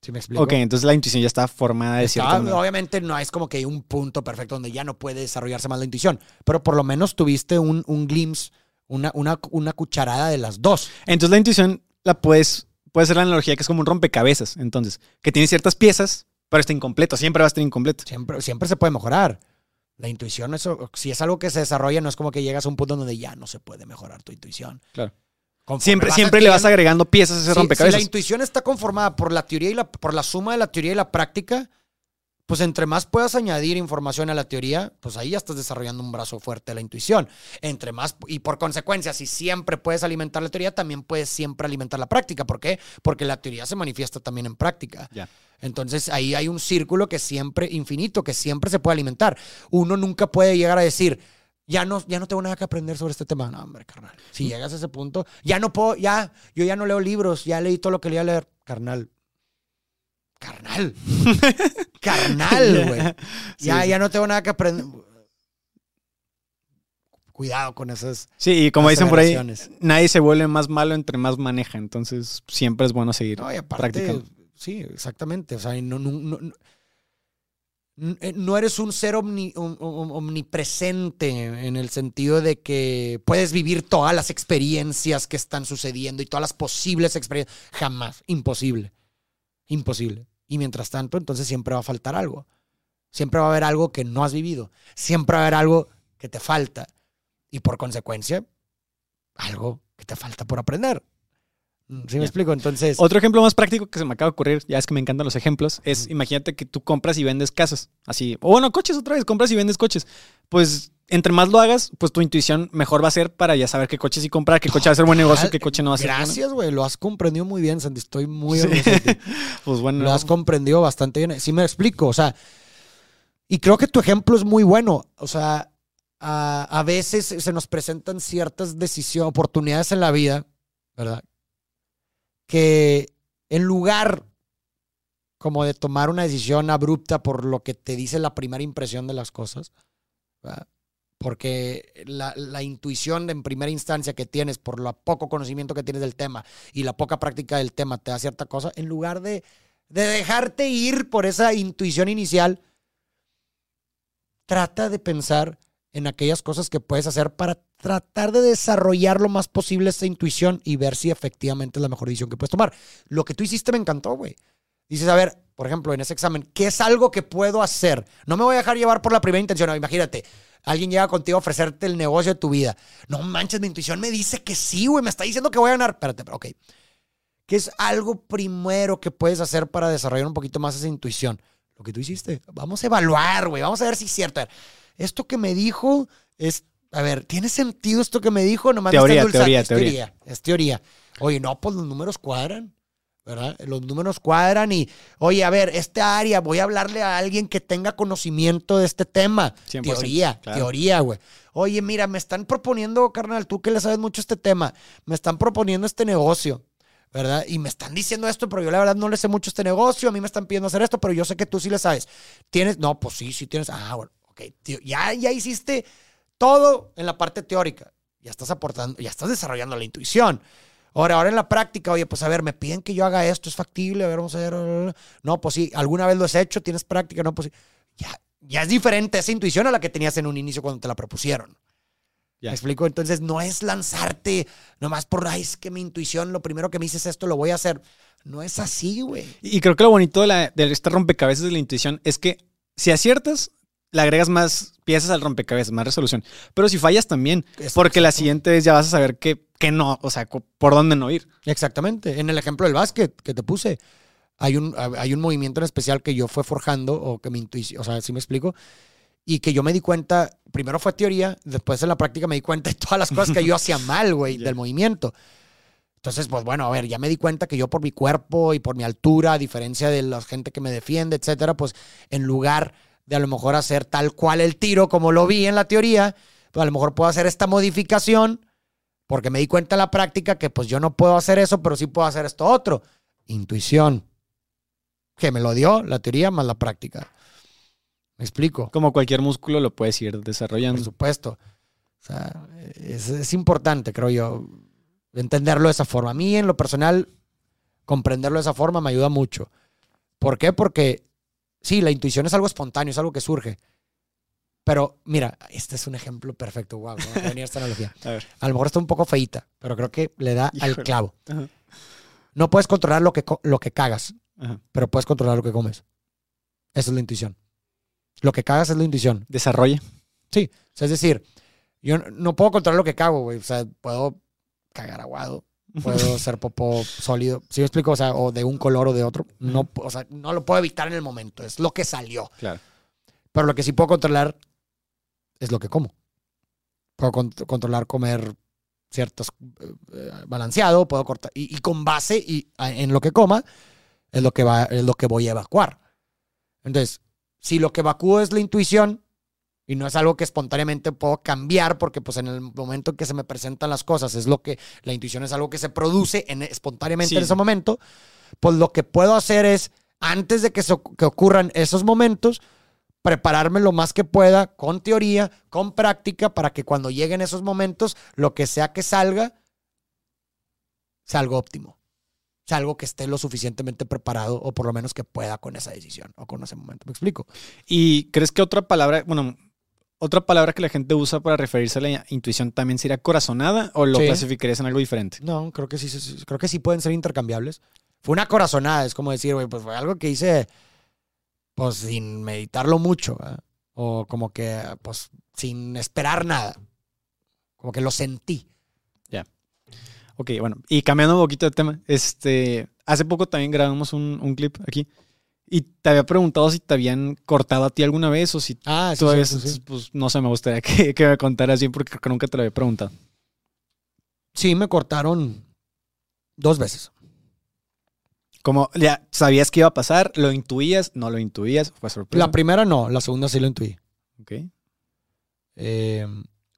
¿Sí me explico? Ok, entonces la intuición ya está formada de Está- cierta manera. obviamente no es como que hay un punto perfecto donde ya no puede desarrollarse más la intuición, pero por lo menos tuviste un, un glimpse, una, una, una cucharada de las dos. Entonces la intuición la puedes, puede ser la analogía que es como un rompecabezas, entonces, que tiene ciertas piezas, pero está incompleto, siempre va a estar incompleto. Siempre, siempre se puede mejorar. La intuición, eso, si es algo que se desarrolla, no es como que llegas a un punto donde ya no se puede mejorar tu intuición. Claro. Conforme Siempre, vas siempre le vas agregando piezas a ese Si- Si, rompecabezas. la intuición está conformada por la teoría y la, por la suma de la teoría y la práctica, pues entre más puedas añadir información a la teoría, pues ahí ya estás desarrollando un brazo fuerte de la intuición. Entre más, y por consecuencia, si siempre puedes alimentar la teoría, también puedes siempre alimentar la práctica. ¿Por qué? Porque la teoría se manifiesta también en práctica. Entonces ahí hay un círculo que siempre, infinito, que siempre se puede alimentar. Uno nunca puede llegar a decir, ya no, ya no tengo nada que aprender sobre este tema. No, hombre, carnal. Si llegas a ese punto, ya no puedo, ya, yo ya no leo libros, ya leí todo lo que leía leer. Carnal. Carnal. Carnal, güey. Ya, sí. ya no tengo nada que aprender. Cuidado con esas Sí, y como dicen por ahí, nadie se vuelve más malo entre más maneja, entonces siempre es bueno seguir No, y aparte, practicando. sí, exactamente. O sea, no, no, no- no- eres un ser omni- om- om- omnipresente en el sentido de que puedes vivir todas las experiencias que están sucediendo y todas las posibles experiencias. Jamás. Imposible. Imposible. Y mientras tanto, entonces siempre va a faltar algo. Siempre va a haber algo que no has vivido. Siempre va a haber algo que te falta. Y por consecuencia, algo que te falta por aprender. ¿Sí me explico? Entonces. Otro ejemplo más práctico que se me acaba de ocurrir, ya es que me encantan los ejemplos, es imagínate que tú compras y vendes casas. Así. O bueno, coches otra vez, compras y vendes coches. Pues entre más lo hagas, pues tu intuición mejor va a ser para ya saber qué coche sí comprar, qué coche va a ser buen negocio, qué coche no va a ser. Gracias, güey. Lo has comprendido muy bien, Sandy. Estoy muy Pues bueno. Lo has comprendido bastante bien. Sí me explico. O sea, y creo que tu ejemplo es muy bueno. O sea, a, a veces se nos presentan ciertas decisiones, oportunidades en la vida, ¿verdad? que en lugar como de tomar una decisión abrupta por lo que te dice la primera impresión de las cosas, porque la, la, intuición en primera instancia que tienes por lo poco conocimiento que tienes del tema y la poca práctica del tema te da cierta cosa, en lugar de, de dejarte ir por esa intuición inicial, trata de pensar en aquellas cosas que puedes hacer para tratar de desarrollar lo más posible esta intuición y ver si efectivamente es la mejor decisión que puedes tomar. Lo que tú hiciste me encantó, güey. Dices, a ver, por ejemplo, en ese examen, ¿qué es algo que puedo hacer? No me voy a dejar llevar por la primera intención. imagínate, alguien llega contigo a ofrecerte el negocio de tu vida. No manches, mi intuición me dice que sí, güey, me está diciendo que voy a ganar. Espérate, pero ok. ¿Qué es algo primero que puedes hacer para desarrollar un poquito más esa intuición? Lo que tú hiciste. Vamos a evaluar, güey. Vamos a ver si es cierto esto que me dijo es, a ver, ¿tiene sentido esto que me dijo? Nomás teoría, me teoría, es teoría, Es teoría. Oye, no, pues los números cuadran. ¿Verdad? Los números cuadran y, oye, a ver, esta área, voy a hablarle a alguien que tenga conocimiento de este tema. Teoría, teoría, güey. Oye, mira, me están proponiendo, carnal, tú que le sabes mucho este tema, me están proponiendo este negocio, ¿verdad? Y me están diciendo esto, pero yo la verdad no le sé mucho este negocio, a mí me están pidiendo hacer esto, pero yo sé que tú sí le sabes. ¿Tienes? No, pues sí, sí tienes. Ah, bueno, ya, ya hiciste todo en la parte teórica. Ya estás aportando, ya estás desarrollando la intuición. Ahora, ahora en la práctica, oye, pues a ver, me piden que yo haga esto, es factible, a ver, vamos a ver. No, pues sí, alguna vez lo has hecho, tienes práctica, no, pues sí. Ya, ya es diferente esa intuición a la que tenías en un inicio cuando te la propusieron. Ya. ¿Me explico? Entonces no es lanzarte nomás por, ay, es que mi intuición, lo primero que me dices esto, lo voy a hacer. No es así, güey. Y creo que lo bonito de, la, de este rompecabezas de la intuición es que si aciertas, le agregas más piezas al rompecabezas, más resolución. Pero si fallas también, porque la siguiente vez ya vas a saber que, que no, o sea, por dónde no ir. Exactamente. En el ejemplo del básquet que te puse, hay un, hay un movimiento en especial que yo fue forjando, o que mi intuición, o sea, si me explico, y que yo me di cuenta, primero fue teoría, después en la práctica me di cuenta de todas las cosas que yo hacía mal, güey, del movimiento. Entonces, pues bueno, a ver, ya me di cuenta que yo por mi cuerpo y por mi altura, a diferencia de la gente que me defiende, etcétera, pues en lugar de a lo mejor hacer tal cual el tiro como lo vi en la teoría, pues a lo mejor puedo hacer esta modificación porque me di cuenta en la práctica que pues yo no puedo hacer eso, pero sí puedo hacer esto otro. Intuición. Que me lo dio la teoría más la práctica. ¿Me explico? Como cualquier músculo lo puedes ir desarrollando. Por supuesto. O sea, es, es importante, creo yo, entenderlo de esa forma. A mí, en lo personal, comprenderlo de esa forma me ayuda mucho. ¿Por qué? Porque Sí, la intuición es algo espontáneo, es algo que surge. Pero mira, este es un ejemplo perfecto. Wow, a venir esta analogía. A, lo mejor está un poco feita, pero creo que le da al clavo. No puedes controlar lo que, lo que cagas, pero puedes controlar lo que comes. Esa es la intuición. Lo que cagas es la intuición. Desarrolla. Sí, es decir, yo no puedo controlar lo que cago, güey. O sea, puedo cagar aguado, puedo ser popó sólido. ¿Sí me explico? O sea, o de un color o de otro. No, o sea, no lo puedo evitar en el momento. Es lo que salió. Claro. Pero lo que sí puedo controlar es lo que como. Puedo controlar comer ciertos eh, balanceado, puedo cortar. Y, con base y, en lo que coma, es lo que, va, es lo que voy a evacuar. Entonces, si lo que evacúo es la intuición, y no es algo que espontáneamente puedo cambiar porque pues en el momento en que se me presentan las cosas es lo que la intuición es algo que se produce en, espontáneamente en ese momento, pues lo que puedo hacer es antes de que, que ocurran esos momentos, prepararme lo más que pueda con teoría, con práctica, para que cuando lleguen esos momentos, lo que sea que salga, sea algo óptimo. Sea algo que esté lo suficientemente preparado o por lo menos que pueda con esa decisión o con ese momento. ¿Me explico? ¿Y crees que otra palabra, bueno, otra palabra que la gente usa para referirse a la intuición también sería corazonada o lo clasificarías en algo diferente? No, creo que sí, creo que sí pueden ser intercambiables. Fue una corazonada, es como decir, güey, pues fue algo que hice pues sin meditarlo mucho, o como que pues sin esperar nada. Como que lo sentí. Ya. Ok, bueno, y cambiando un poquito de tema, este, hace poco también grabamos un, un clip aquí y te había preguntado si te habían cortado a ti alguna vez o si Ah, sí, todavía, sí, sí, sí. pues no sé, me gustaría que, que me contaras bien porque creo que nunca te lo había preguntado. Sí, me cortaron dos veces. Como ya sabías que iba a pasar, lo intuías, no lo intuías, fue sorpresa. La primera no, la segunda sí lo intuí. Ok. Eh,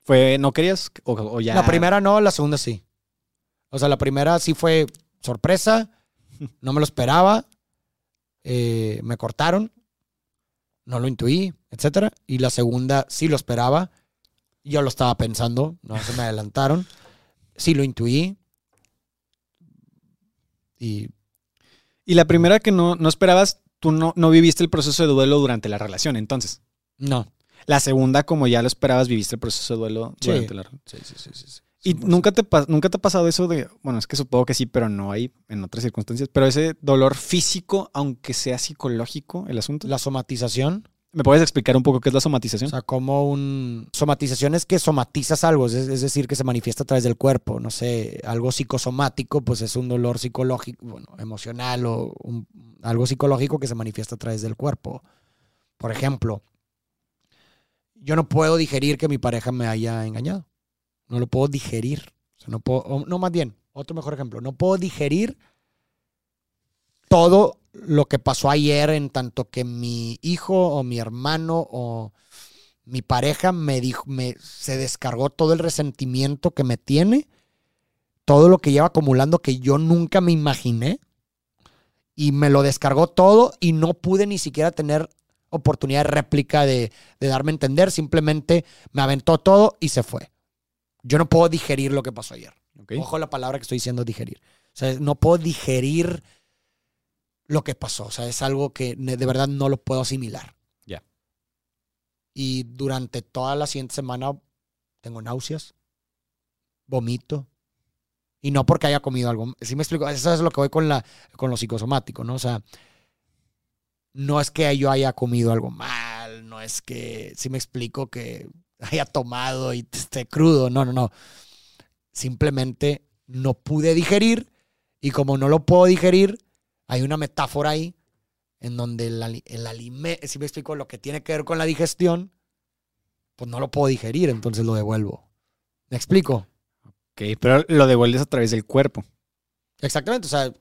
Fue, ¿no querías? O, o ya. La primera no, la segunda sí. O sea, la primera sí fue sorpresa, no me lo esperaba, eh, me cortaron, no lo intuí, etcétera. Y la segunda sí lo esperaba, yo lo estaba pensando, no se me adelantaron, sí lo intuí. Y Y la primera que no, no esperabas, tú no, no viviste el proceso de duelo durante la relación, entonces. no. La segunda, como ya lo esperabas, viviste el proceso de duelo Sí. durante la relación. Sí, sí, sí, sí, sí. ¿Y 100%. nunca te, nunca te ha pasado eso de, bueno, es que supongo que sí, pero no hay en otras circunstancias, pero ese dolor físico, aunque sea psicológico, el asunto? La somatización, ¿Me puedes explicar un poco qué es la o somatización? sea, como un... Somatización es que somatizas algo, es, es decir, que se manifiesta a través del cuerpo. No sé, algo psicosomático, pues es un dolor psicológico, bueno, emocional o un- algo psicológico que se manifiesta a través del cuerpo. Por ejemplo, yo no puedo digerir que mi pareja me haya engañado. No lo puedo digerir. No puedo, no, más bien, otro mejor ejemplo. No puedo digerir todo lo que pasó ayer en tanto que mi hijo o mi hermano o mi pareja me dijo, me, se descargó todo el resentimiento que me tiene, todo lo que lleva acumulando que yo nunca me imaginé y me lo descargó todo y no pude ni siquiera tener oportunidad de réplica de, de darme a entender, simplemente me aventó todo y se fue. Yo no puedo digerir lo que pasó ayer. Ok. Ojo la palabra que estoy diciendo digerir. O sea, no puedo digerir lo que pasó. O sea, es algo que de verdad no lo puedo asimilar. Ya. Y durante toda la siguiente semana tengo náuseas, vomito. Y no porque haya comido algo. Sí me explico. Eso es lo que voy con, la, con lo psicosomático, ¿no? O sea, no es que yo haya comido algo mal, no es que, sí me explico, que haya tomado y esté crudo. No, no, no. Simplemente no pude digerir y como no lo puedo digerir, hay una metáfora ahí en donde el, el alimento, si me explico, lo que tiene que ver con la digestión, pues no lo puedo digerir, entonces lo devuelvo. ¿Me explico? Ok, pero lo devuelves a través del cuerpo. Exactamente, o sea,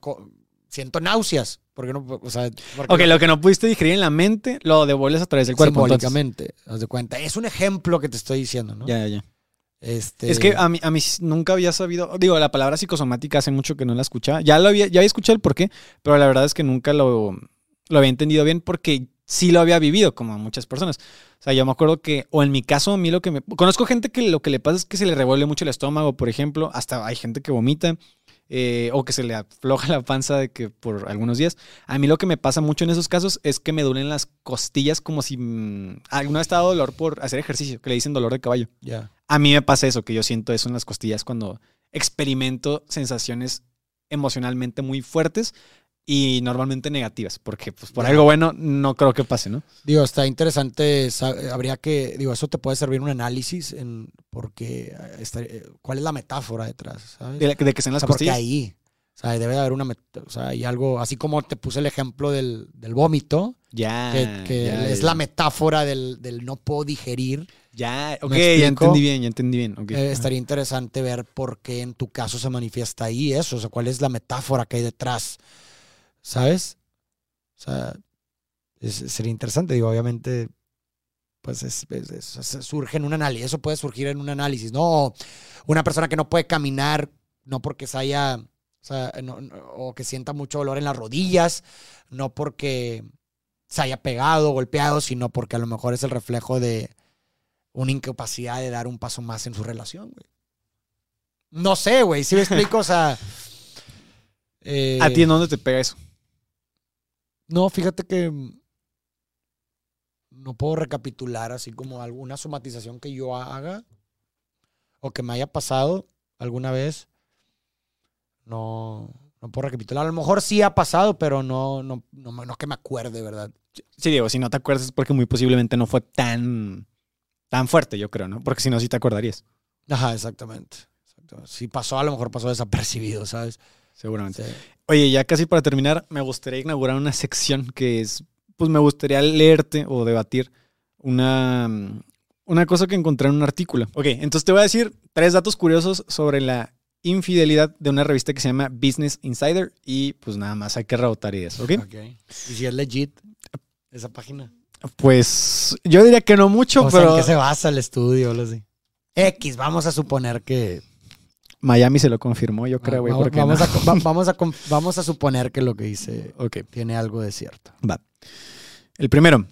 siento náuseas, porque no, o sea, porque Ok, no- lo que no pudiste digerir en la mente, lo devuelves a través del cuerpo. simbólicamente, haz de cuenta. Es un ejemplo que te estoy diciendo, ¿no? Ya, ya, ya. Este, Es que a mí, a mí nunca había sabido, digo, la palabra psicosomática hace mucho que no la escuchaba. Ya lo había, ya había escuchado el porqué, pero la verdad es que nunca lo, lo había entendido bien porque sí lo había vivido, como muchas personas. O sea, yo me acuerdo que, o en mi caso, a mí lo que me. Conozco gente que lo que le pasa es que se le revuelve mucho el estómago, por ejemplo. Hasta hay gente que vomita. Eh, o que se le afloja la panza de que por algunos días. A mí lo que me pasa mucho en esos casos es que me duelen las costillas como si mm, vez te ha dado dolor por hacer ejercicio, que le dicen dolor de caballo. A mí me pasa eso, que yo siento eso en las costillas cuando experimento sensaciones emocionalmente muy fuertes y normalmente negativas, porque pues por algo bueno no creo que pase, ¿no? Digo, está interesante, sa- habría que, digo, eso te puede servir un análisis en, porque, eh, está- eh, ¿cuál es la metáfora detrás? ¿sabes? De, de que sean O las sea, porque costillas. ahí, o sea, debe de haber una, o sea, hay algo, así como te puse el ejemplo del, del vómito, Ya, que, que ya, es ya. la metáfora del, del no puedo digerir, Ya, ok, ¿Me ya entendí bien, ya entendí bien. ok. eh, estaría interesante ver por qué en tu caso se manifiesta ahí eso, o sea, cuál es la metáfora que hay detrás, ¿sabes? O sea, es- sería interesante, digo, obviamente, pues es, es- es- es- surge en un análisis, eso puede surgir en un análisis, no una persona que no puede caminar, no porque se haya, o sea, no- no- o que sienta mucho dolor en las rodillas, no porque se haya pegado, golpeado, sino porque a lo mejor es el reflejo de una incapacidad de dar un paso más en su relación, güey. No sé, güey, si me explico, o sea... eh, ¿A ti en dónde te pega eso? No, fíjate que no puedo recapitular así como alguna somatización que yo haga o que me haya pasado alguna vez. No, no puedo recapitular. A lo mejor sí ha pasado, pero no, no, no, no que me acuerde, ¿verdad? Sí, digo, si no te acuerdas es porque muy posiblemente no fue tan, tan fuerte, yo creo, ¿no? Porque si no, sí te acordarías. Ajá, exactamente. exactamente. si pasó, a lo mejor pasó desapercibido, ¿sabes? Seguramente. Oye, ya casi para terminar, me gustaría inaugurar una sección que es, pues me gustaría leerte o debatir una, una cosa que encontré en un artículo. Ok, entonces te voy a decir tres datos curiosos sobre la infidelidad de una revista que se llama Business Insider y pues nada más hay que rebotar y eso, ¿ok? ¿Y si es legit esa página? Pues yo diría que no mucho, pero... ¿En qué se basa el estudio? X, vamos a suponer que... Miami se lo confirmó, yo creo, güey. Vamos, vamos, a, vamos, a, suponer que lo que dice okay. tiene algo de cierto. Va. El primero.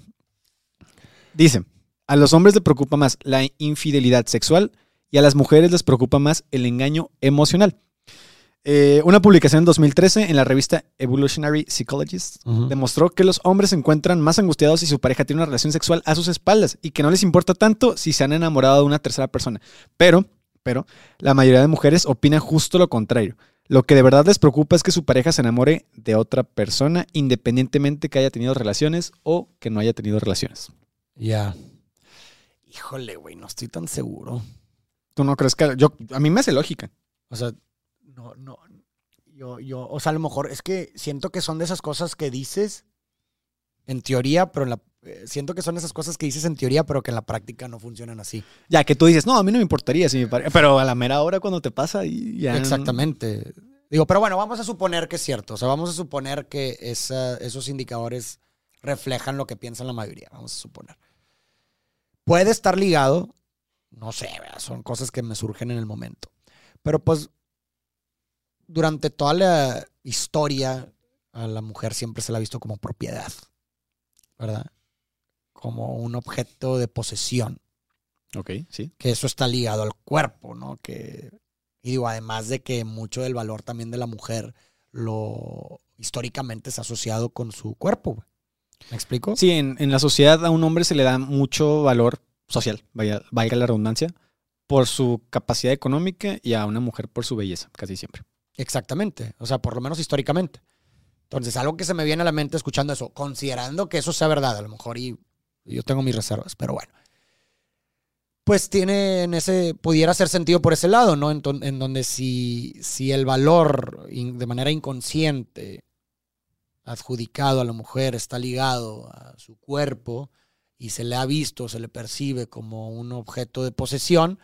Dice, a los hombres les preocupa más la infidelidad sexual y a las mujeres les preocupa más el engaño emocional. Eh, una publicación en 2013 en la revista Evolutionary Psychologist demostró que los hombres se encuentran más angustiados si su pareja tiene una relación sexual a sus espaldas y que no les importa tanto si se han enamorado de una tercera persona. Pero, pero, la mayoría de mujeres opinan justo lo contrario. Lo que de verdad les preocupa es que su pareja se enamore de otra persona independientemente que haya tenido relaciones o que no haya tenido relaciones. Ya. Híjole, güey, no estoy tan seguro. ¿Tú no crees que.? Yo, a mí me hace lógica. O sea, no, no. Yo, yo, o sea, a lo mejor es que siento que son de esas cosas que dices en teoría, pero en la, siento que son esas cosas que dices en teoría, pero que en la práctica no funcionan así. Ya que tú dices, no, a mí no me importaría si me pero a la mera hora cuando te pasa y ya. Exactamente. Digo, pero bueno, vamos a suponer que es cierto. O sea, vamos a suponer que esos indicadores reflejan lo que piensa la mayoría. Vamos a suponer. Puede estar ligado, no sé, son cosas que me surgen en el momento. Pero pues durante toda la historia a la mujer siempre se la ha visto como propiedad, ¿verdad? Como un objeto de posesión. Ok, sí. Que eso está ligado al cuerpo, ¿no? Que, y digo, además de que mucho del valor también de la mujer lo históricamente es asociado con su cuerpo. ¿Me explico? Sí, en, la sociedad a un hombre se le da mucho valor social, vaya, valga la redundancia, por su capacidad económica y a una mujer por su belleza, casi siempre. Exactamente, o sea, por lo menos históricamente. Entonces, algo que se me viene a la mente escuchando eso, considerando que eso sea verdad, a lo mejor y yo tengo mis reservas, pero bueno. Pues tiene en ese, pudiera hacer sentido por ese lado, ¿no? En, donde si, si el valor de manera inconsciente adjudicado a la mujer está ligado a su cuerpo y se le ha visto, se le percibe como un objeto de posesión,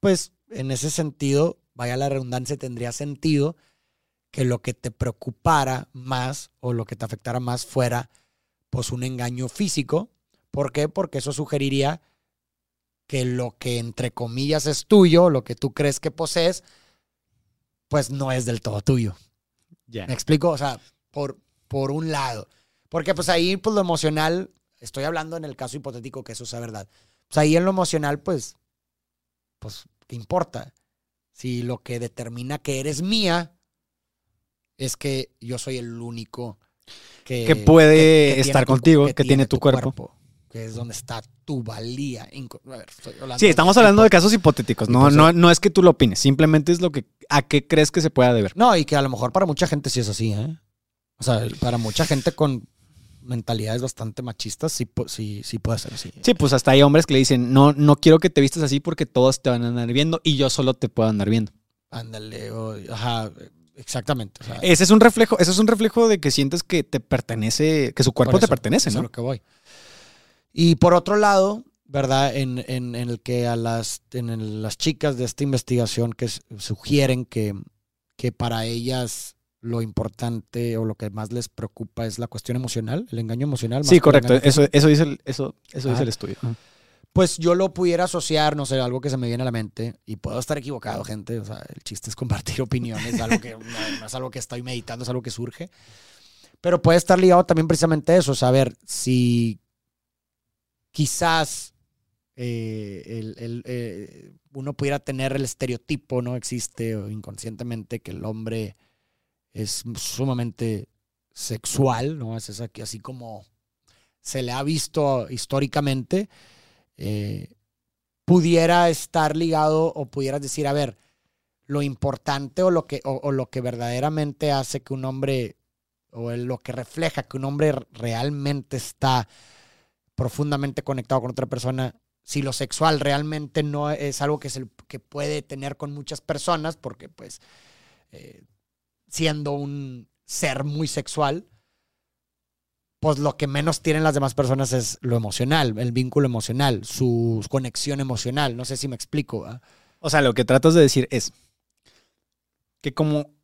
pues en ese sentido, vaya la redundancia, tendría sentido que lo que te preocupara más o lo que te afectara más fuera pues un engaño físico. ¿Por qué? Porque eso sugeriría que lo que entre comillas es tuyo, lo que tú crees que posees, pues no es del todo tuyo. ¿Me explico? O sea, por, por un lado. Porque pues ahí, pues lo emocional, estoy hablando en el caso hipotético que eso sea verdad. Pues ahí en lo emocional, pues, pues, ¿qué importa? Si lo que determina que eres mía es que yo soy el único que, que puede estar contigo, que, tiene, tu, cuerpo. Que es donde está tu valía. sí, estamos hablando de casos hipotéticos. No, no, no es que tú lo opines. Simplemente es lo que a qué crees que se pueda deber. No, y que a lo mejor para mucha gente sí es así, ¿eh? O sea, para mucha gente con mentalidades bastante machistas, sí, sí, sí puede ser así. Sí, pues hasta hay hombres que le dicen, no, no quiero que te vistas así porque todos te van a andar viendo y yo solo te puedo andar viendo. Ándale, ajá, exactamente. ese es un reflejo, ese es un reflejo de que sientes que te pertenece, que su cuerpo te pertenece, ¿no? Es lo que voy. Y por otro lado, ¿verdad? En, en, el que a las, en las chicas de esta investigación que sugieren que, que para ellas lo importante o lo que más les preocupa es la cuestión emocional, el engaño emocional. sí, correcto. Eso, eso dice el, eso, eso dice el estudio. Pues yo lo pudiera asociar, no sé, algo que se me viene a la mente, y puedo estar equivocado, gente. O sea, el chiste es compartir opiniones, algo que no, es algo que estoy meditando, es algo que surge. Pero puede estar ligado también precisamente a eso, saber si quizás eh, el, eh, uno pudiera tener el estereotipo, ¿no? Existe inconscientemente que el hombre es sumamente sexual, ¿no? Es así como se le ha visto históricamente, eh, pudiera estar ligado o pudieras decir, a ver, lo importante o lo que, o, lo que verdaderamente hace que un hombre, o lo que refleja que un hombre realmente está profundamente conectado con otra persona, si lo sexual realmente no es algo que, se, que puede tener con muchas personas, porque pues eh, siendo un ser muy sexual, pues lo que menos tienen las demás personas es lo emocional, el vínculo emocional, su conexión emocional. No sé si me explico. O sea, lo que tratas de decir es que como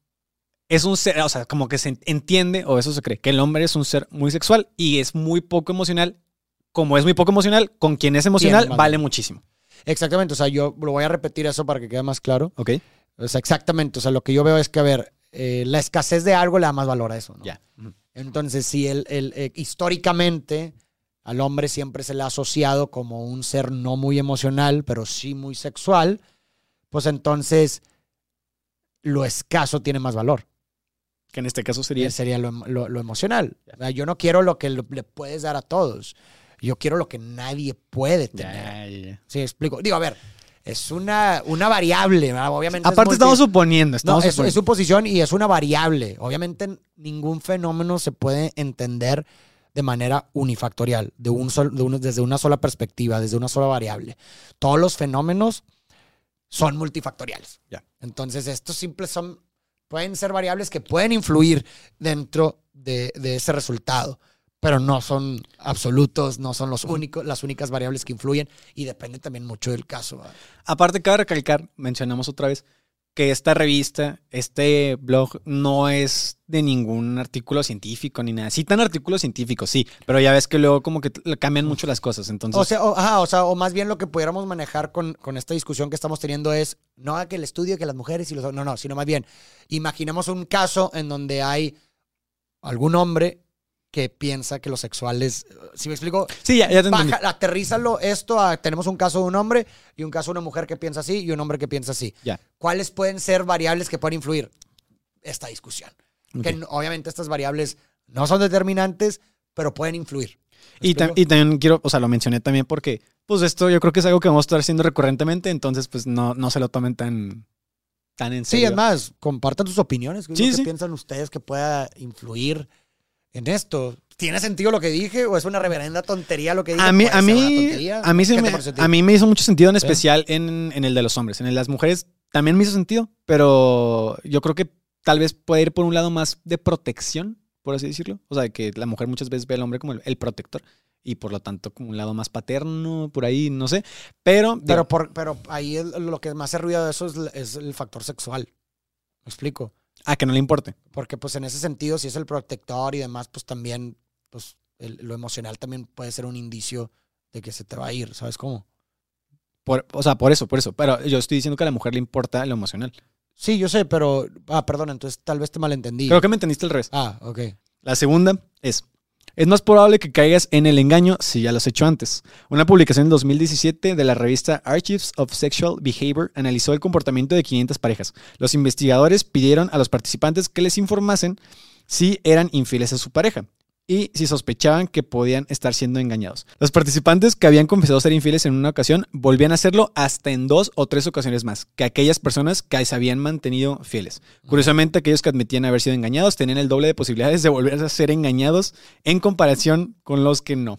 es un ser, o sea, como que se entiende, o eso se cree, que el hombre es un ser muy sexual y es muy poco emocional. Como es muy poco emocional, con quien es emocional vale muchísimo. Exactamente, o sea, yo lo voy a repetir eso para que quede más claro. Ok. O sea, exactamente, o sea, lo que yo veo es que, a ver, eh, la escasez de algo le da más valor a eso, ¿no? Ya. Entonces, si el, eh, históricamente al hombre siempre se le ha asociado como un ser no muy emocional, pero sí muy sexual, pues entonces lo escaso tiene más valor. Que en este caso sería... Sería lo, emocional. Yo no quiero lo que le puedes dar a todos. Yo quiero lo que nadie puede tener. Sí, explico. Digo, a ver, es una, una variable, obviamente. Aparte estamos suponiendo, estamos no, Es, su posición y es una variable. Obviamente ningún fenómeno se puede entender de manera unifactorial, de un de desde una sola perspectiva, desde una sola variable. Todos los fenómenos son multifactoriales. Ya. Entonces, estos simples son, pueden ser variables que pueden influir dentro de, de ese resultado pero no son absolutos, no son los únicos, las únicas variables que influyen y depende también mucho del caso. Aparte, cabe recalcar, mencionamos otra vez, que esta revista, este blog, no es de ningún artículo científico ni nada. Citan artículos científicos, sí, pero ya ves que luego como que cambian mucho las cosas. Entonces... O sea, o, o, sea, o más bien lo que pudiéramos manejar con, con esta discusión que estamos teniendo es no que el estudio, que las mujeres y los... No, no, sino más bien, imaginemos un caso en donde hay algún hombre que piensa que los sexuales. ¿Sí me explico? Sí, ya, ya te Aterrízalo esto tenemos un caso de un hombre y un caso de una mujer que piensa así y un hombre que piensa así. Ya. ¿Cuáles pueden ser variables que pueden influir? Esta discusión. Que obviamente estas variables no son determinantes, pero pueden influir. Y, y, también quiero, o sea, lo mencioné también porque, pues esto yo creo que es algo que vamos a estar haciendo recurrentemente, entonces pues no, no se lo tomen tan, tan en serio. Sí, además, compartan sus opiniones. ¿Qué, sí, piensan ustedes que pueda influir en esto. ¿Tiene sentido lo que dije o es una reverenda tontería lo que dije? A mí, a mí, a mí, me, a mí me hizo mucho sentido en especial en, en, el de los hombres. En el de las mujeres también me hizo sentido, pero yo creo que tal vez puede ir por un lado más de protección, por así decirlo. O sea, que la mujer muchas veces ve al hombre como el, protector y por lo tanto como un lado más paterno, por ahí, no sé. Pero, pero, por, pero ahí lo que más hace ruido de eso es, es el factor sexual. ¿Me explico? Ah, que no le importe. Porque pues en ese sentido, si es el protector y demás, pues también, pues lo emocional también puede ser un indicio de que se te va a ir, ¿sabes cómo? Por, o sea, por eso, por eso. Pero yo estoy diciendo que a la mujer le importa lo emocional. Sí, yo sé, pero... Ah, perdón, entonces tal vez te malentendí. Creo que me entendiste el resto. Ah, ok. La segunda es, es más probable que caigas en el engaño si ya lo has hecho antes. Una publicación en 2017 de la revista Archives of Sexual Behavior analizó el comportamiento de 500 parejas. Los investigadores pidieron a los participantes que les informasen si eran infieles a su pareja y si sospechaban que podían estar siendo engañados. Los participantes que habían confesado ser infieles en una ocasión volvían a hacerlo hasta en dos o tres ocasiones más que aquellas personas que se habían mantenido fieles. Curiosamente, aquellos que admitían haber sido engañados tenían el doble de posibilidades de volver a ser engañados en comparación con los que no.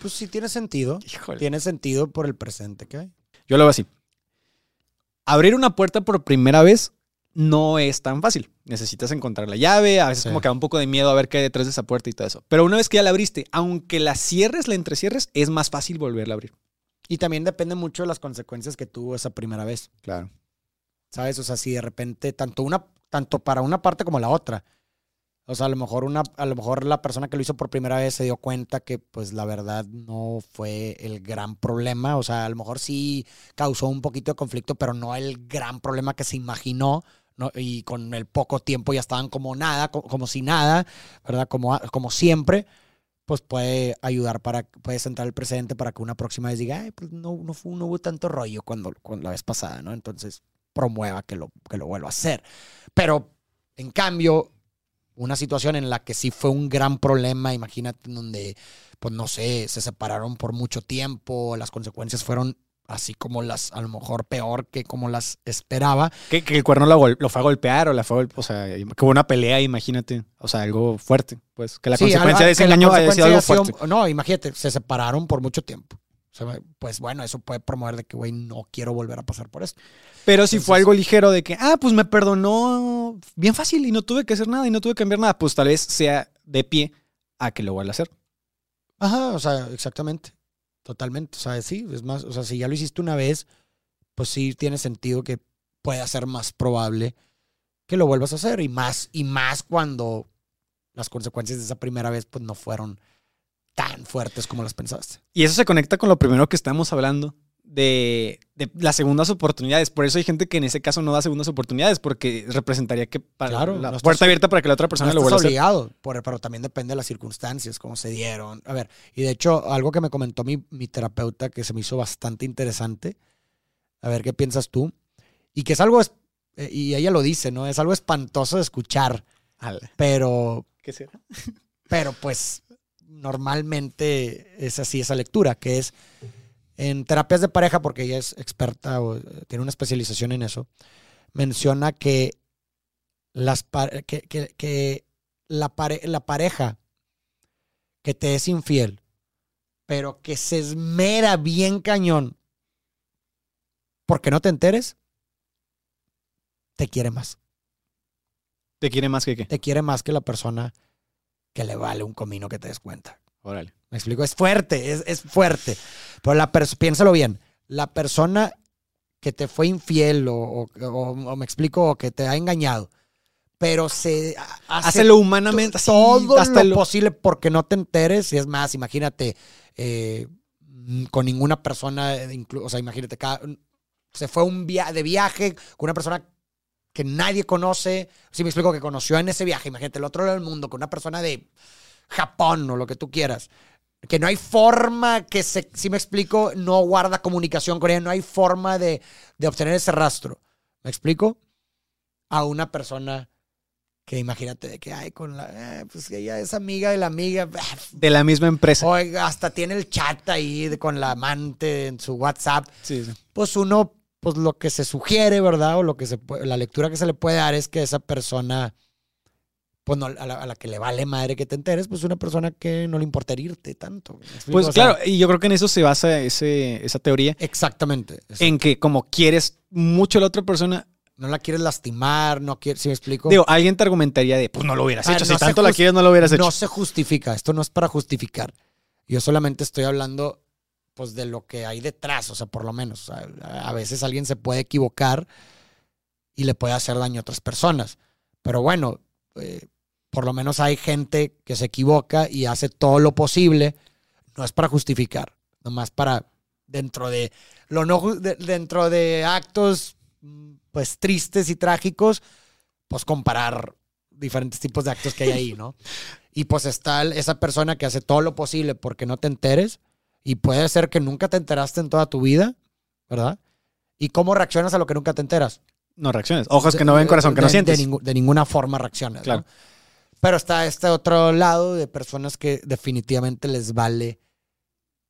Pues sí tiene sentido. Tiene sentido por el presente que hay. Yo lo veo así. Abrir una puerta por primera vez no es tan fácil. Necesitas encontrar la llave, a veces como que da un poco de miedo a ver qué hay detrás de esa puerta y todo eso. Pero una vez que ya la abriste, aunque la cierres, la entrecierres, es más fácil volverla a abrir. Y también depende mucho de las consecuencias que tuvo esa primera vez. Claro. ¿Sabes? O sea, si de repente, tanto, una, tanto para una parte como la otra. O sea, a lo mejor una, a lo mejor la persona que lo hizo por primera vez se dio cuenta que, pues, la verdad no fue el gran problema. O sea, a lo mejor sí causó un poquito de conflicto, pero no el gran problema que se imaginó y con el poco tiempo ya estaban como nada, como, si nada, ¿verdad? Como, como siempre, pues puede ayudar para, puede centrar el presente para que una próxima vez diga, Ay, pues no, no, fue, no hubo tanto rollo cuando, la vez pasada, ¿no? Entonces promueva que lo, que lo vuelva a hacer. Pero, en cambio, una situación en la que sí fue un gran problema, imagínate, donde, pues no sé, se separaron por mucho tiempo, las consecuencias fueron así como las, a lo mejor peor que como las esperaba. Que, el cuerno lo, fue a golpear o la fue, o sea, que hubo una pelea, imagínate, o sea, algo fuerte, pues, que la consecuencia de ese engaño haya sido algo fuerte. no, imagínate, se separaron por mucho tiempo. pues bueno, eso puede promover de que, güey, no quiero volver a pasar por esto. Pero si fue algo ligero de que, ah, pues me perdonó bien fácil y no tuve que hacer nada y no tuve que cambiar nada, pues tal vez sea de pie a que lo vuelva a hacer. Ajá, o sea, exactamente. Totalmente. O sea, sí, es más, o sea, si ya lo hiciste una vez, pues sí tiene sentido que pueda ser más probable que lo vuelvas a hacer. Y más, y más cuando las consecuencias de esa primera vez, pues no fueron tan fuertes como las pensaste. Y eso se conecta con lo primero que estamos hablando, de, las segundas oportunidades. Por eso hay gente que en ese caso no da segundas oportunidades, porque representaría que para la puerta abierta para que la otra persona lo vuelva a hacer. obligado, pero también depende de las circunstancias, cómo se dieron. A ver, y de hecho, algo que me comentó mi, mi terapeuta que se me hizo bastante interesante, a ver qué piensas tú, y que es algo, eh, y ella lo dice, ¿no? Es algo espantoso de escuchar, pero... ¿Qué será? pero pues normalmente es así esa lectura, que es en terapias de pareja, porque ella es experta o eh, tiene una especialización en eso, menciona que, las que, la, la pareja que te es infiel, pero que se esmera bien cañón porque no te enteres, te quiere más. ¿Te quiere más que qué? Te quiere más que la persona que le vale un comino que te des cuenta. Órale. Me explico, es fuerte, es, es fuerte. Pero la piénsalo bien, la persona que te fue infiel o, me explico, o que te ha engañado, pero se hace, lo humanamente todo hasta lo, posible porque no te enteres. Y es más, imagínate, eh, con ninguna persona, o sea, imagínate, se fue un de viaje con una persona que nadie conoce. Si me explico, que conoció en ese viaje, imagínate, el otro lado del mundo, con una persona de Japón o lo que tú quieras. Que no hay forma que se, si me explico, no guarda comunicación con ella, no hay forma de, obtener ese rastro. ¿Me explico? A una persona que imagínate de que hay con la, eh, pues ella es amiga de la amiga. De la misma empresa. Oiga, hasta tiene el chat ahí con la amante en su WhatsApp. Sí, sí. Pues uno, pues lo que se sugiere, ¿verdad? O lo que se la lectura que se le puede dar es que esa persona pues no, a, la, que le vale madre que te enteres, pues una persona que no le importa herirte tanto. Pues claro, y yo creo que en eso se basa ese, esa teoría. Exactamente. En que como quieres mucho a la otra persona, no la quieres lastimar, no quieres, si me explico? Digo, alguien te argumentaría de, pues no lo hubieras ah, hecho, si tanto la quieres no lo hubieras hecho. No se justifica, esto no es para justificar. Yo solamente estoy hablando pues de lo que hay detrás, o sea, por lo menos. a veces alguien se puede equivocar y le puede hacer daño a otras personas. Pero bueno, eh, por lo menos hay gente que se equivoca y hace todo lo posible. No es para justificar, nomás para dentro de lo no dentro de actos pues tristes y trágicos, pues comparar diferentes tipos de actos que hay ahí, ¿no? Y pues está esa persona que hace todo lo posible porque no te enteres y puede ser que nunca te enteraste en toda tu vida, ¿verdad? ¿Y cómo reaccionas a lo que nunca te enteras? No reacciones. Ojos que no ven, corazón que no sientes. De, ninguna forma reacciones. Claro. Pero está este otro lado de personas que definitivamente les vale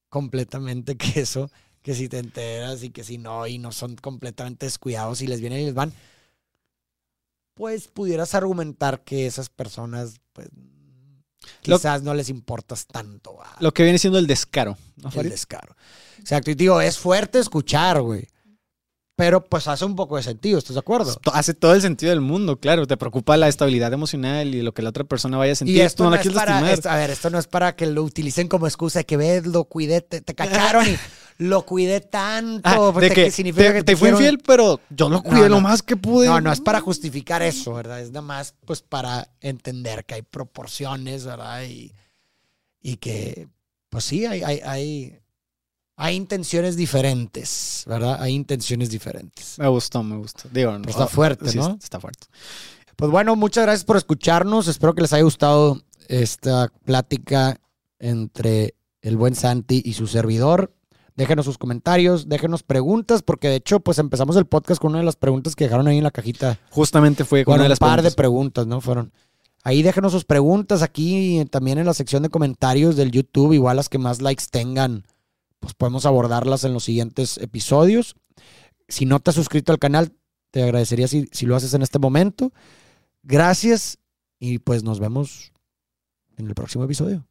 completamente que eso, que si te enteras y que si no, y no son completamente descuidados y les vienen y les van, pues pudieras argumentar que esas personas, pues, quizás no les importas tanto. Lo que viene siendo el descaro. el descaro. Exacto. Y digo, es fuerte escuchar, güey. Pero pues hace un poco de sentido, ¿estás de acuerdo? Hace todo el sentido del mundo, claro. Te preocupa la estabilidad emocional y lo que la otra persona vaya a sentir. Y esto no, es para, a ver, esto no es para que lo utilicen como excusa de que ves, lo cuidé, te, cacharon y lo cuidé tanto. Ah, de que, significa que te, fui infiel, pero yo lo cuidé lo más que pude. No, no es para justificar eso, ¿verdad? Es nada más pues para entender que hay proporciones, ¿verdad? Y, y que, pues sí, hay, hay, hay hay intenciones diferentes, ¿verdad? Hay intenciones diferentes. Me gustó, me gustó. Digo, pues está fuerte, ¿no? Está fuerte. Pues bueno, muchas gracias por escucharnos. Espero que les haya gustado esta plática entre el buen Santi y su servidor. Déjenos sus comentarios, déjenos preguntas, porque de hecho, pues empezamos el podcast con una de las preguntas que dejaron ahí en la cajita. Justamente fue con una de las un par de preguntas, ¿no? Fueron. Ahí déjenos sus preguntas aquí también en la sección de comentarios del YouTube, igual las que más likes tengan pues podemos abordarlas en los siguientes episodios. Si no te has suscrito al canal, te agradecería si, si lo haces en este momento. Gracias y pues nos vemos en el próximo episodio.